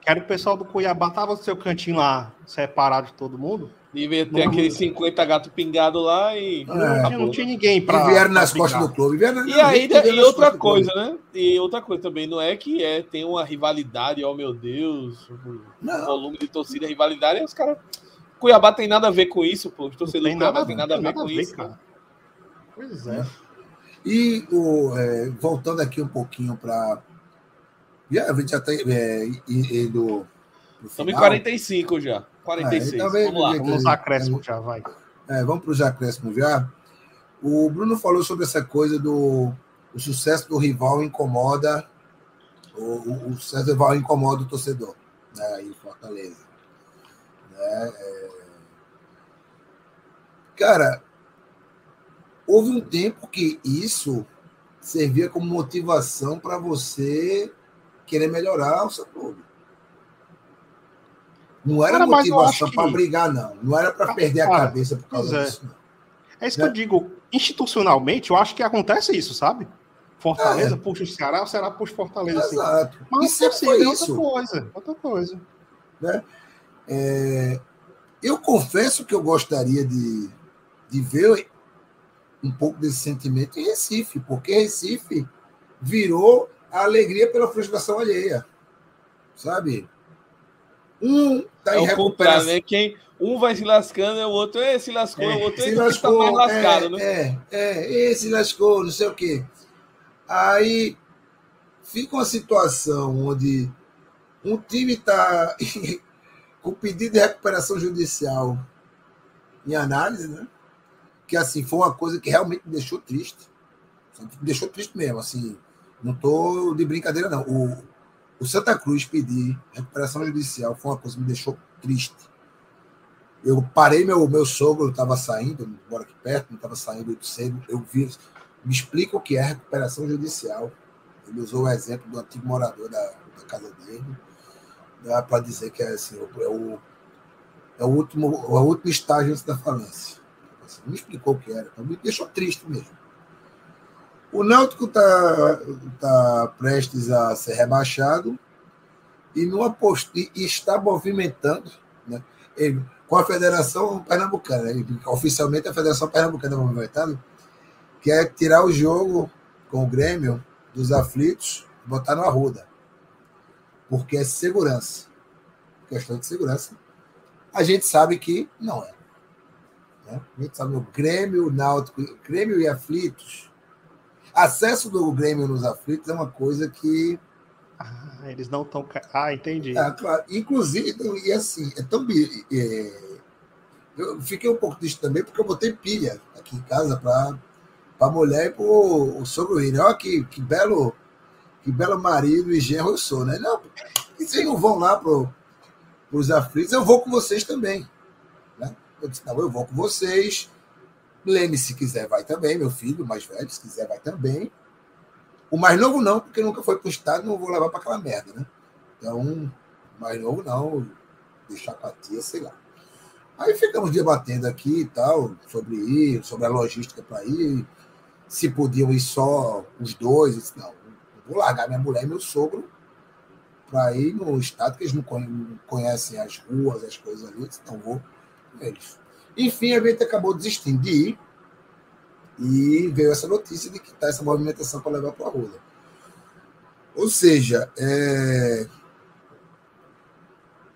Que era o pessoal do Cuiabá, tava no seu cantinho lá, separado de todo mundo. Devia ter Não. aqueles 50 gato pingado lá e. Não, É. tinha, não tinha ninguém pra. e vieram nas costas do clube. Vieram, E não, vieram e outra coisa, né? E outra coisa também, não é que é, tem uma rivalidade, oh meu Deus, Não, volume de torcida, rivalidade, e os caras. Cuiabá tem nada a ver com isso, pô. Os Não torcedores tem do Cuiabá nada, tem nada a ver com ver, isso. cara. Pois é. E o, é, voltando aqui um pouquinho para. A gente já está é, indo. Estamos em final. 45 já. 46. Ah, também- Vamos lá. Vamos nos acréscimos já, vai. É, vamos para os acréscimos já. O Bruno falou sobre essa coisa do o sucesso do rival incomoda o, o- o sucesso do rival incomoda o torcedor, né? Em Fortaleza, né? É, Cara, houve um tempo que isso servia como motivação para você querer melhorar o seu clube. Não era Cara, mas motivação para que- brigar, não. Não era para perder a Cara, cabeça por causa é. disso, não. É isso Né? que eu digo. Institucionalmente, eu acho que acontece isso, sabe? Fortaleza É. puxa o Ceará, o Ceará puxa Fortaleza. Assim. Exato. Mas e sempre assim, foi é isso. outra coisa. Outra coisa. É, eu confesso que eu gostaria de, de ver um pouco desse sentimento em Recife, porque Recife virou a alegria pela frustração alheia. Sabe? Um está É em recuperação. né? Quem, um vai se lascando, é o outro, é, se lascou, É, o outro Se é, tá lascou, mais lascado, é, né? é, é, esse lascou, não sei o quê. Aí fica uma situação onde um time está com pedido de recuperação judicial em análise, né? Que assim foi uma coisa que realmente me deixou triste. Me deixou triste mesmo, assim. Não tô de brincadeira, não. O, o Santa Cruz pedir recuperação judicial foi uma coisa que me deixou triste. Eu parei, meu, meu sogro estava saindo, mora aqui perto, não estava saindo muito cedo. Eu vi, me explica o que é recuperação judicial. Ele usou o exemplo do antigo morador da, da casa dele, para dizer que é, assim, é, o, é, o último, é o último estágio antes da falência. Assim, me explicou o que era, então me deixou triste mesmo. O Náutico está tá prestes a ser rebaixado e, numa post... e está movimentando né, ele, com a Federação Pernambucana. Ele, oficialmente a Federação Pernambucana movimentando, que é tirar o jogo com o Grêmio dos aflitos e botar no Arruda. Porque é segurança. Questão de segurança. A gente sabe que não é. Né? A gente sabe o Grêmio, o Náutico, Grêmio e aflitos. Acesso do Grêmio nos aflitos é uma coisa que. Ah, eles não estão. Ah, entendi. É, claro, inclusive, e assim, é tão. É, eu fiquei um pouco triste também porque eu botei pilha aqui em casa para a mulher e para o sogro ir. Olha que, que belo que belo marido e genro eu sou, né? Não, e vocês não vão lá para os aflitos, eu vou com vocês também. Né? Eu disse, não, eu vou com vocês. Leme, se quiser, vai também, meu filho, mais velho, se quiser, vai também. O mais novo não, porque nunca foi para o estado, não vou levar para aquela merda, né? Então, mais novo não, deixar para tia, sei lá. Aí ficamos debatendo aqui e tal, sobre ir, sobre a logística para ir, se podiam ir só os dois. Disse, não, vou largar minha mulher e meu sogro para ir no estado, que eles não conhecem as ruas, as coisas ali, então vou eles. Enfim, a gente acabou desistindo de ir e veio essa notícia de que está essa movimentação para levar para a rua. Ou seja, é,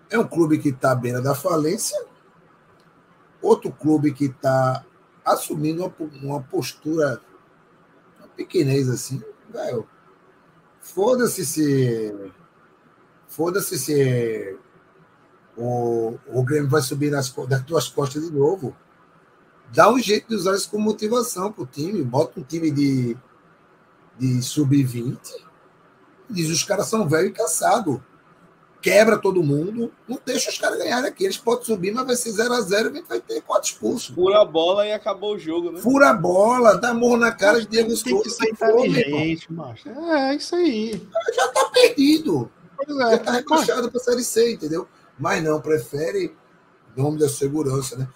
é um clube que está à beira da falência, outro clube que está assumindo uma, uma postura pequenez assim, velho. Foda-se se. Foda-se se o, o Grêmio vai subir nas, das tuas costas de novo. Dá um jeito de usar isso como motivação para o time. Bota um time de, de sub-20. Diz: os caras são velhos e cansados quebra todo mundo, não deixa os caras ganharem aqui. Eles podem subir, mas vai ser 0x0 e a gente vai ter quatro expulsos. Fura a bola e acabou o jogo, né? Fura a bola, dá morro na cara de Diego Tem que ser inteligente, macho. É, isso aí. Já tá perdido. Pois é. Já tá rebaixado pra Série C, entendeu? Mas não, prefere nome da segurança, né?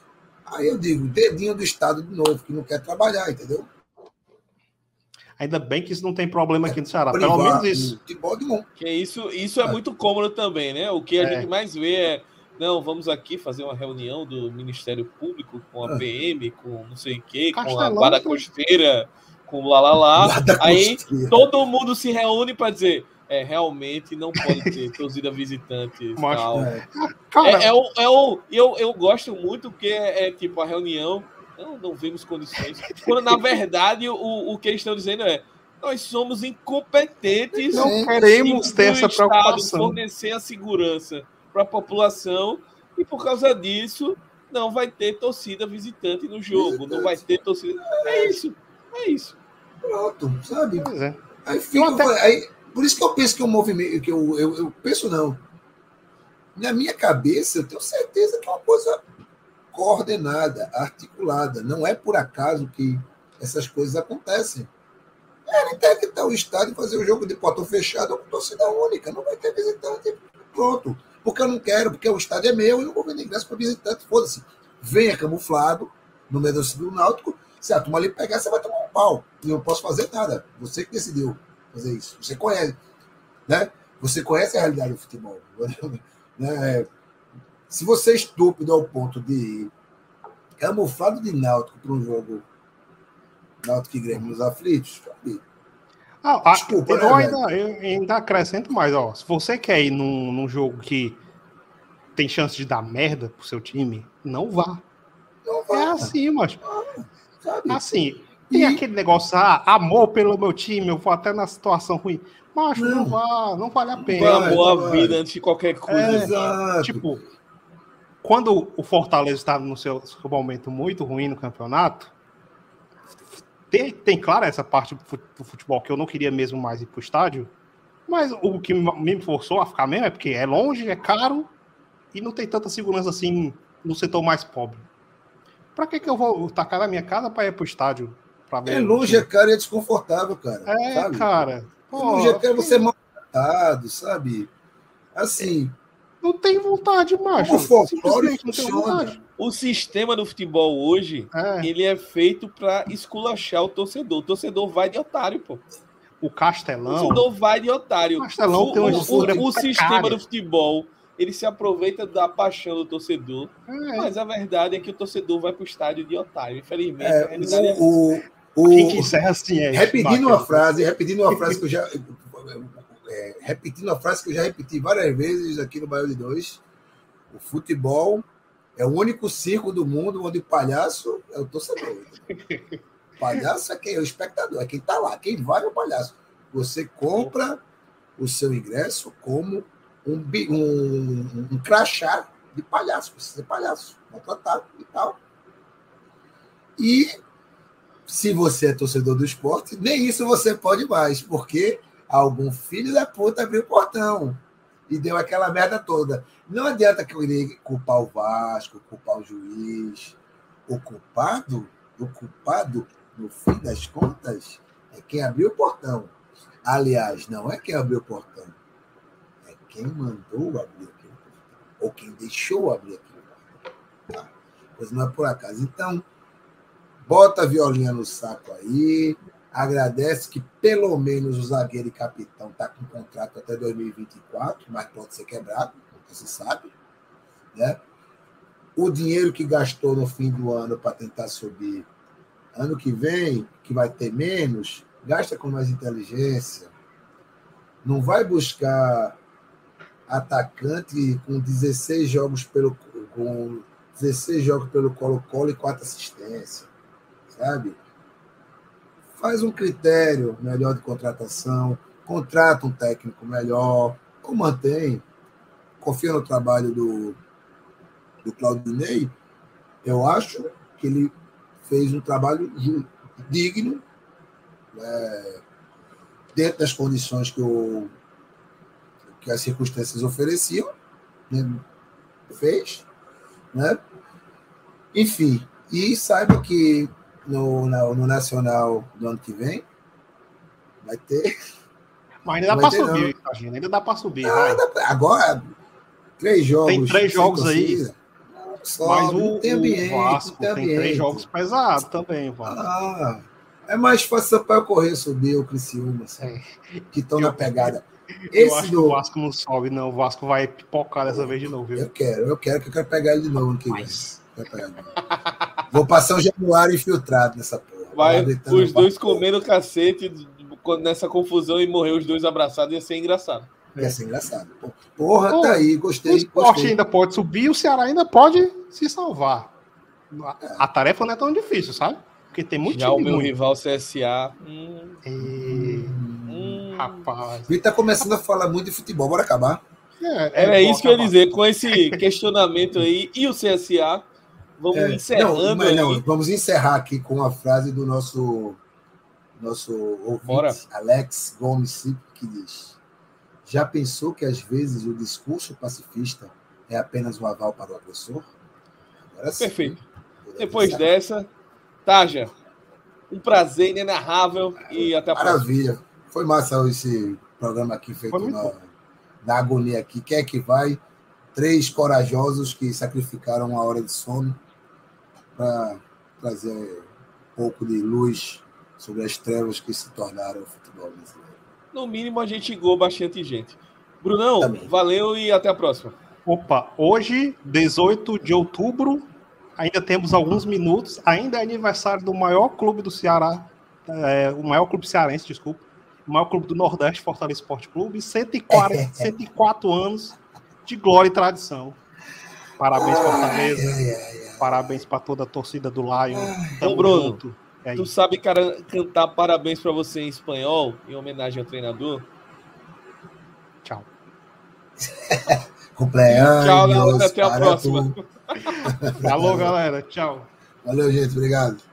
Aí eu digo, dedinho do Estado de novo, que não quer trabalhar, entendeu? Ainda bem que isso não tem problema aqui no Ceará. Pelo menos isso. Que isso, isso é, é muito cômodo também, né? O que a é. gente mais vê é. Não, vamos aqui fazer uma reunião do Ministério Público com a PM, é. com não sei o quê, com a Guarda? Costeira, com lá lá lá. Aí todo mundo se reúne para dizer. É, realmente não pode ter torcida visitante. Mas, tal. É. é, é, o, é o, eu, eu gosto muito que é, é tipo a reunião não, não vemos condições. Quando, na verdade, o, o que eles estão dizendo é nós somos incompetentes. Não queremos ter essa preocupação. fornecer a segurança para a população e por causa disso não vai ter torcida visitante no jogo, não vai ter torcida. É isso, é isso. Pronto, sabe? É. Aí, fica, até... aí, por isso que eu penso que o movimento, que eu, eu, eu penso não. Na minha cabeça, eu tenho certeza que é uma coisa coordenada, articulada. Não é por acaso que essas coisas acontecem. Ele tem que ter o estádio fazer o jogo de portão fechado com torcida única. Não vai ter visitante. Pronto. Porque eu não quero, porque o estádio é meu e não vou vender ingresso para visitante. Foda-se. Venha camuflado no meio do Náutico. Se a turma ali pegar, você vai tomar um pau. E eu não posso fazer nada. Você que decidiu fazer isso. Você conhece. Né? Você conhece a realidade do futebol. né? Se você é estúpido ao ponto de camuflado de náutico para um jogo náutico e Grêmio nos aflitos, ah, Desculpa, eu, né, ainda, eu ainda acrescento mais, ó. Se você quer ir num, num jogo que tem chance de dar merda pro seu time, não vá. Não vá. É assim, mas. Assim, tem e... aquele negócio, ah, amor pelo meu time, eu vou até na situação ruim. Macho, não, não vá, não vale a pena. Amor a vida antes de qualquer coisa. É, tipo, quando o Fortaleza está no seu, seu, momento muito ruim no campeonato, tem, tem claro essa parte do futebol que eu não queria mesmo mais ir para o estádio, mas o que me forçou a ficar mesmo é porque é longe, é caro e não tem tanta segurança assim no setor mais pobre. Para que, que eu vou tacar na minha casa para ir para o estádio? Ver é longe, é caro e é desconfortável, cara. É, sabe? cara. Pô, é longe é caro, você é mal tratado, sabe? Assim, não tem vontade, macho. O folclore funciona. O sistema do futebol hoje, é. ele é feito para esculachar o torcedor. O torcedor vai de otário, pô. O Castelão. O torcedor vai de otário. O Castelão o, tem uma o, o sistema do futebol, ele se aproveita da paixão do torcedor. É. Mas a verdade é que o torcedor vai para o estádio de otário. Infelizmente, é, a realidade é o, quiser assim é. Repetindo uma frase, repetindo uma frase que eu já é, repetindo a frase que eu já repeti várias vezes aqui no Bairro de Dois: o futebol é o único circo do mundo onde o palhaço é o torcedor. O palhaço é quem? É o espectador, é quem está lá. Quem vai é o palhaço. Você compra o seu ingresso como um, um, um crachá de palhaço. Precisa ser palhaço, contratado e tal. E se você é torcedor do esporte, nem isso você pode mais, porque algum filho da puta abriu o portão e deu aquela merda toda. Não adianta que eu irei culpar o Vasco, culpar o juiz. O culpado, o culpado, no fim das contas, é quem abriu o portão. Aliás, não é quem abriu o portão, é quem mandou abrir aquele portão, ou quem deixou abrir aquele portão. Tá? Pois não é por acaso. Então, bota a violinha no saco aí, agradece que pelo menos o zagueiro e capitão está com contrato até 2024, mas pode ser quebrado, nunca se sabe. Né? O dinheiro que gastou no fim do ano para tentar subir, ano que vem, que vai ter menos, gasta com mais inteligência. Não vai buscar atacante com 16 jogos pelo com 16 jogos pelo Colo-Colo e quatro assistências, sabe? Faz um critério melhor de contratação, contrata um técnico melhor, ou mantém, confia no trabalho do, do Claudinei, eu acho que ele fez um trabalho digno, é, dentro das condições que, o, que as circunstâncias ofereciam, né? fez, né? Enfim, e saiba que no, no, no, Nacional do ano que vem vai ter. Mas ainda dá para subir, imagina, ainda dá para subir. Ah, agora, três jogos. Tem três jogos aí. Só, mas o, tem ambiente, o Vasco tem, tem, três jogos pesados também, Vasco. Ah, é mais fácil para correr subir o Criciúma, assim, é. que estão na pegada. Esse eu acho do... que o Vasco não sobe, não. O Vasco vai pipocar dessa vez de novo. Viu? Eu quero, eu quero que eu quero pegar ele de novo aqui. Mas... Vou passar o Januário infiltrado nessa porra. Vai, os dois comendo cacete nessa confusão e morrer os dois abraçados ia ser engraçado. Ia ser engraçado. Porra, Pô, tá aí, gostei. O esporte ainda pode subir, o Ceará ainda pode se salvar. A, é. a tarefa não é tão difícil, sabe? Porque tem muito Já o meu rival CSA. Hum, e... hum, rapaz. Ele tá começando a falar muito de futebol, bora acabar. É, Era isso que eu ia dizer, com esse questionamento aí. E o CSA? Vamos é, encerrando. Não, não, vamos encerrar aqui com a frase do nosso, nosso ouvinte, Bora. Alex Gomes, que diz: Já pensou que às vezes o discurso pacifista é apenas um aval para o agressor? Agora, Perfeito. Sim, Depois dessa, Taja, um prazer inenarrável e até a Maravilha. próxima. Maravilha. Foi massa esse programa aqui feito na, na agonia aqui. Quem é que vai? Três corajosos que sacrificaram uma hora de sono para trazer um pouco de luz sobre as trevas que se tornaram o futebol brasileiro. No mínimo, a gente ligou bastante gente. Brunão, Também. valeu e até a próxima. Opa, hoje, 18 de outubro, ainda temos alguns minutos. Ainda é aniversário do maior clube do Ceará, é, o maior clube cearense, desculpa, o maior clube do Nordeste, Fortaleza Esporte Clube, 140, 104 anos de glória e tradição. Parabéns, Fortaleza. Ai, ai, ai, Parabéns para toda a torcida do Lion. Ô, Bruno, é tu sabe cara, cantar parabéns para você em espanhol, em homenagem ao treinador? Tchau. Cumpleaños. Tchau, galera. Até a próxima. Falou, galera. Tchau. Valeu, gente. Obrigado.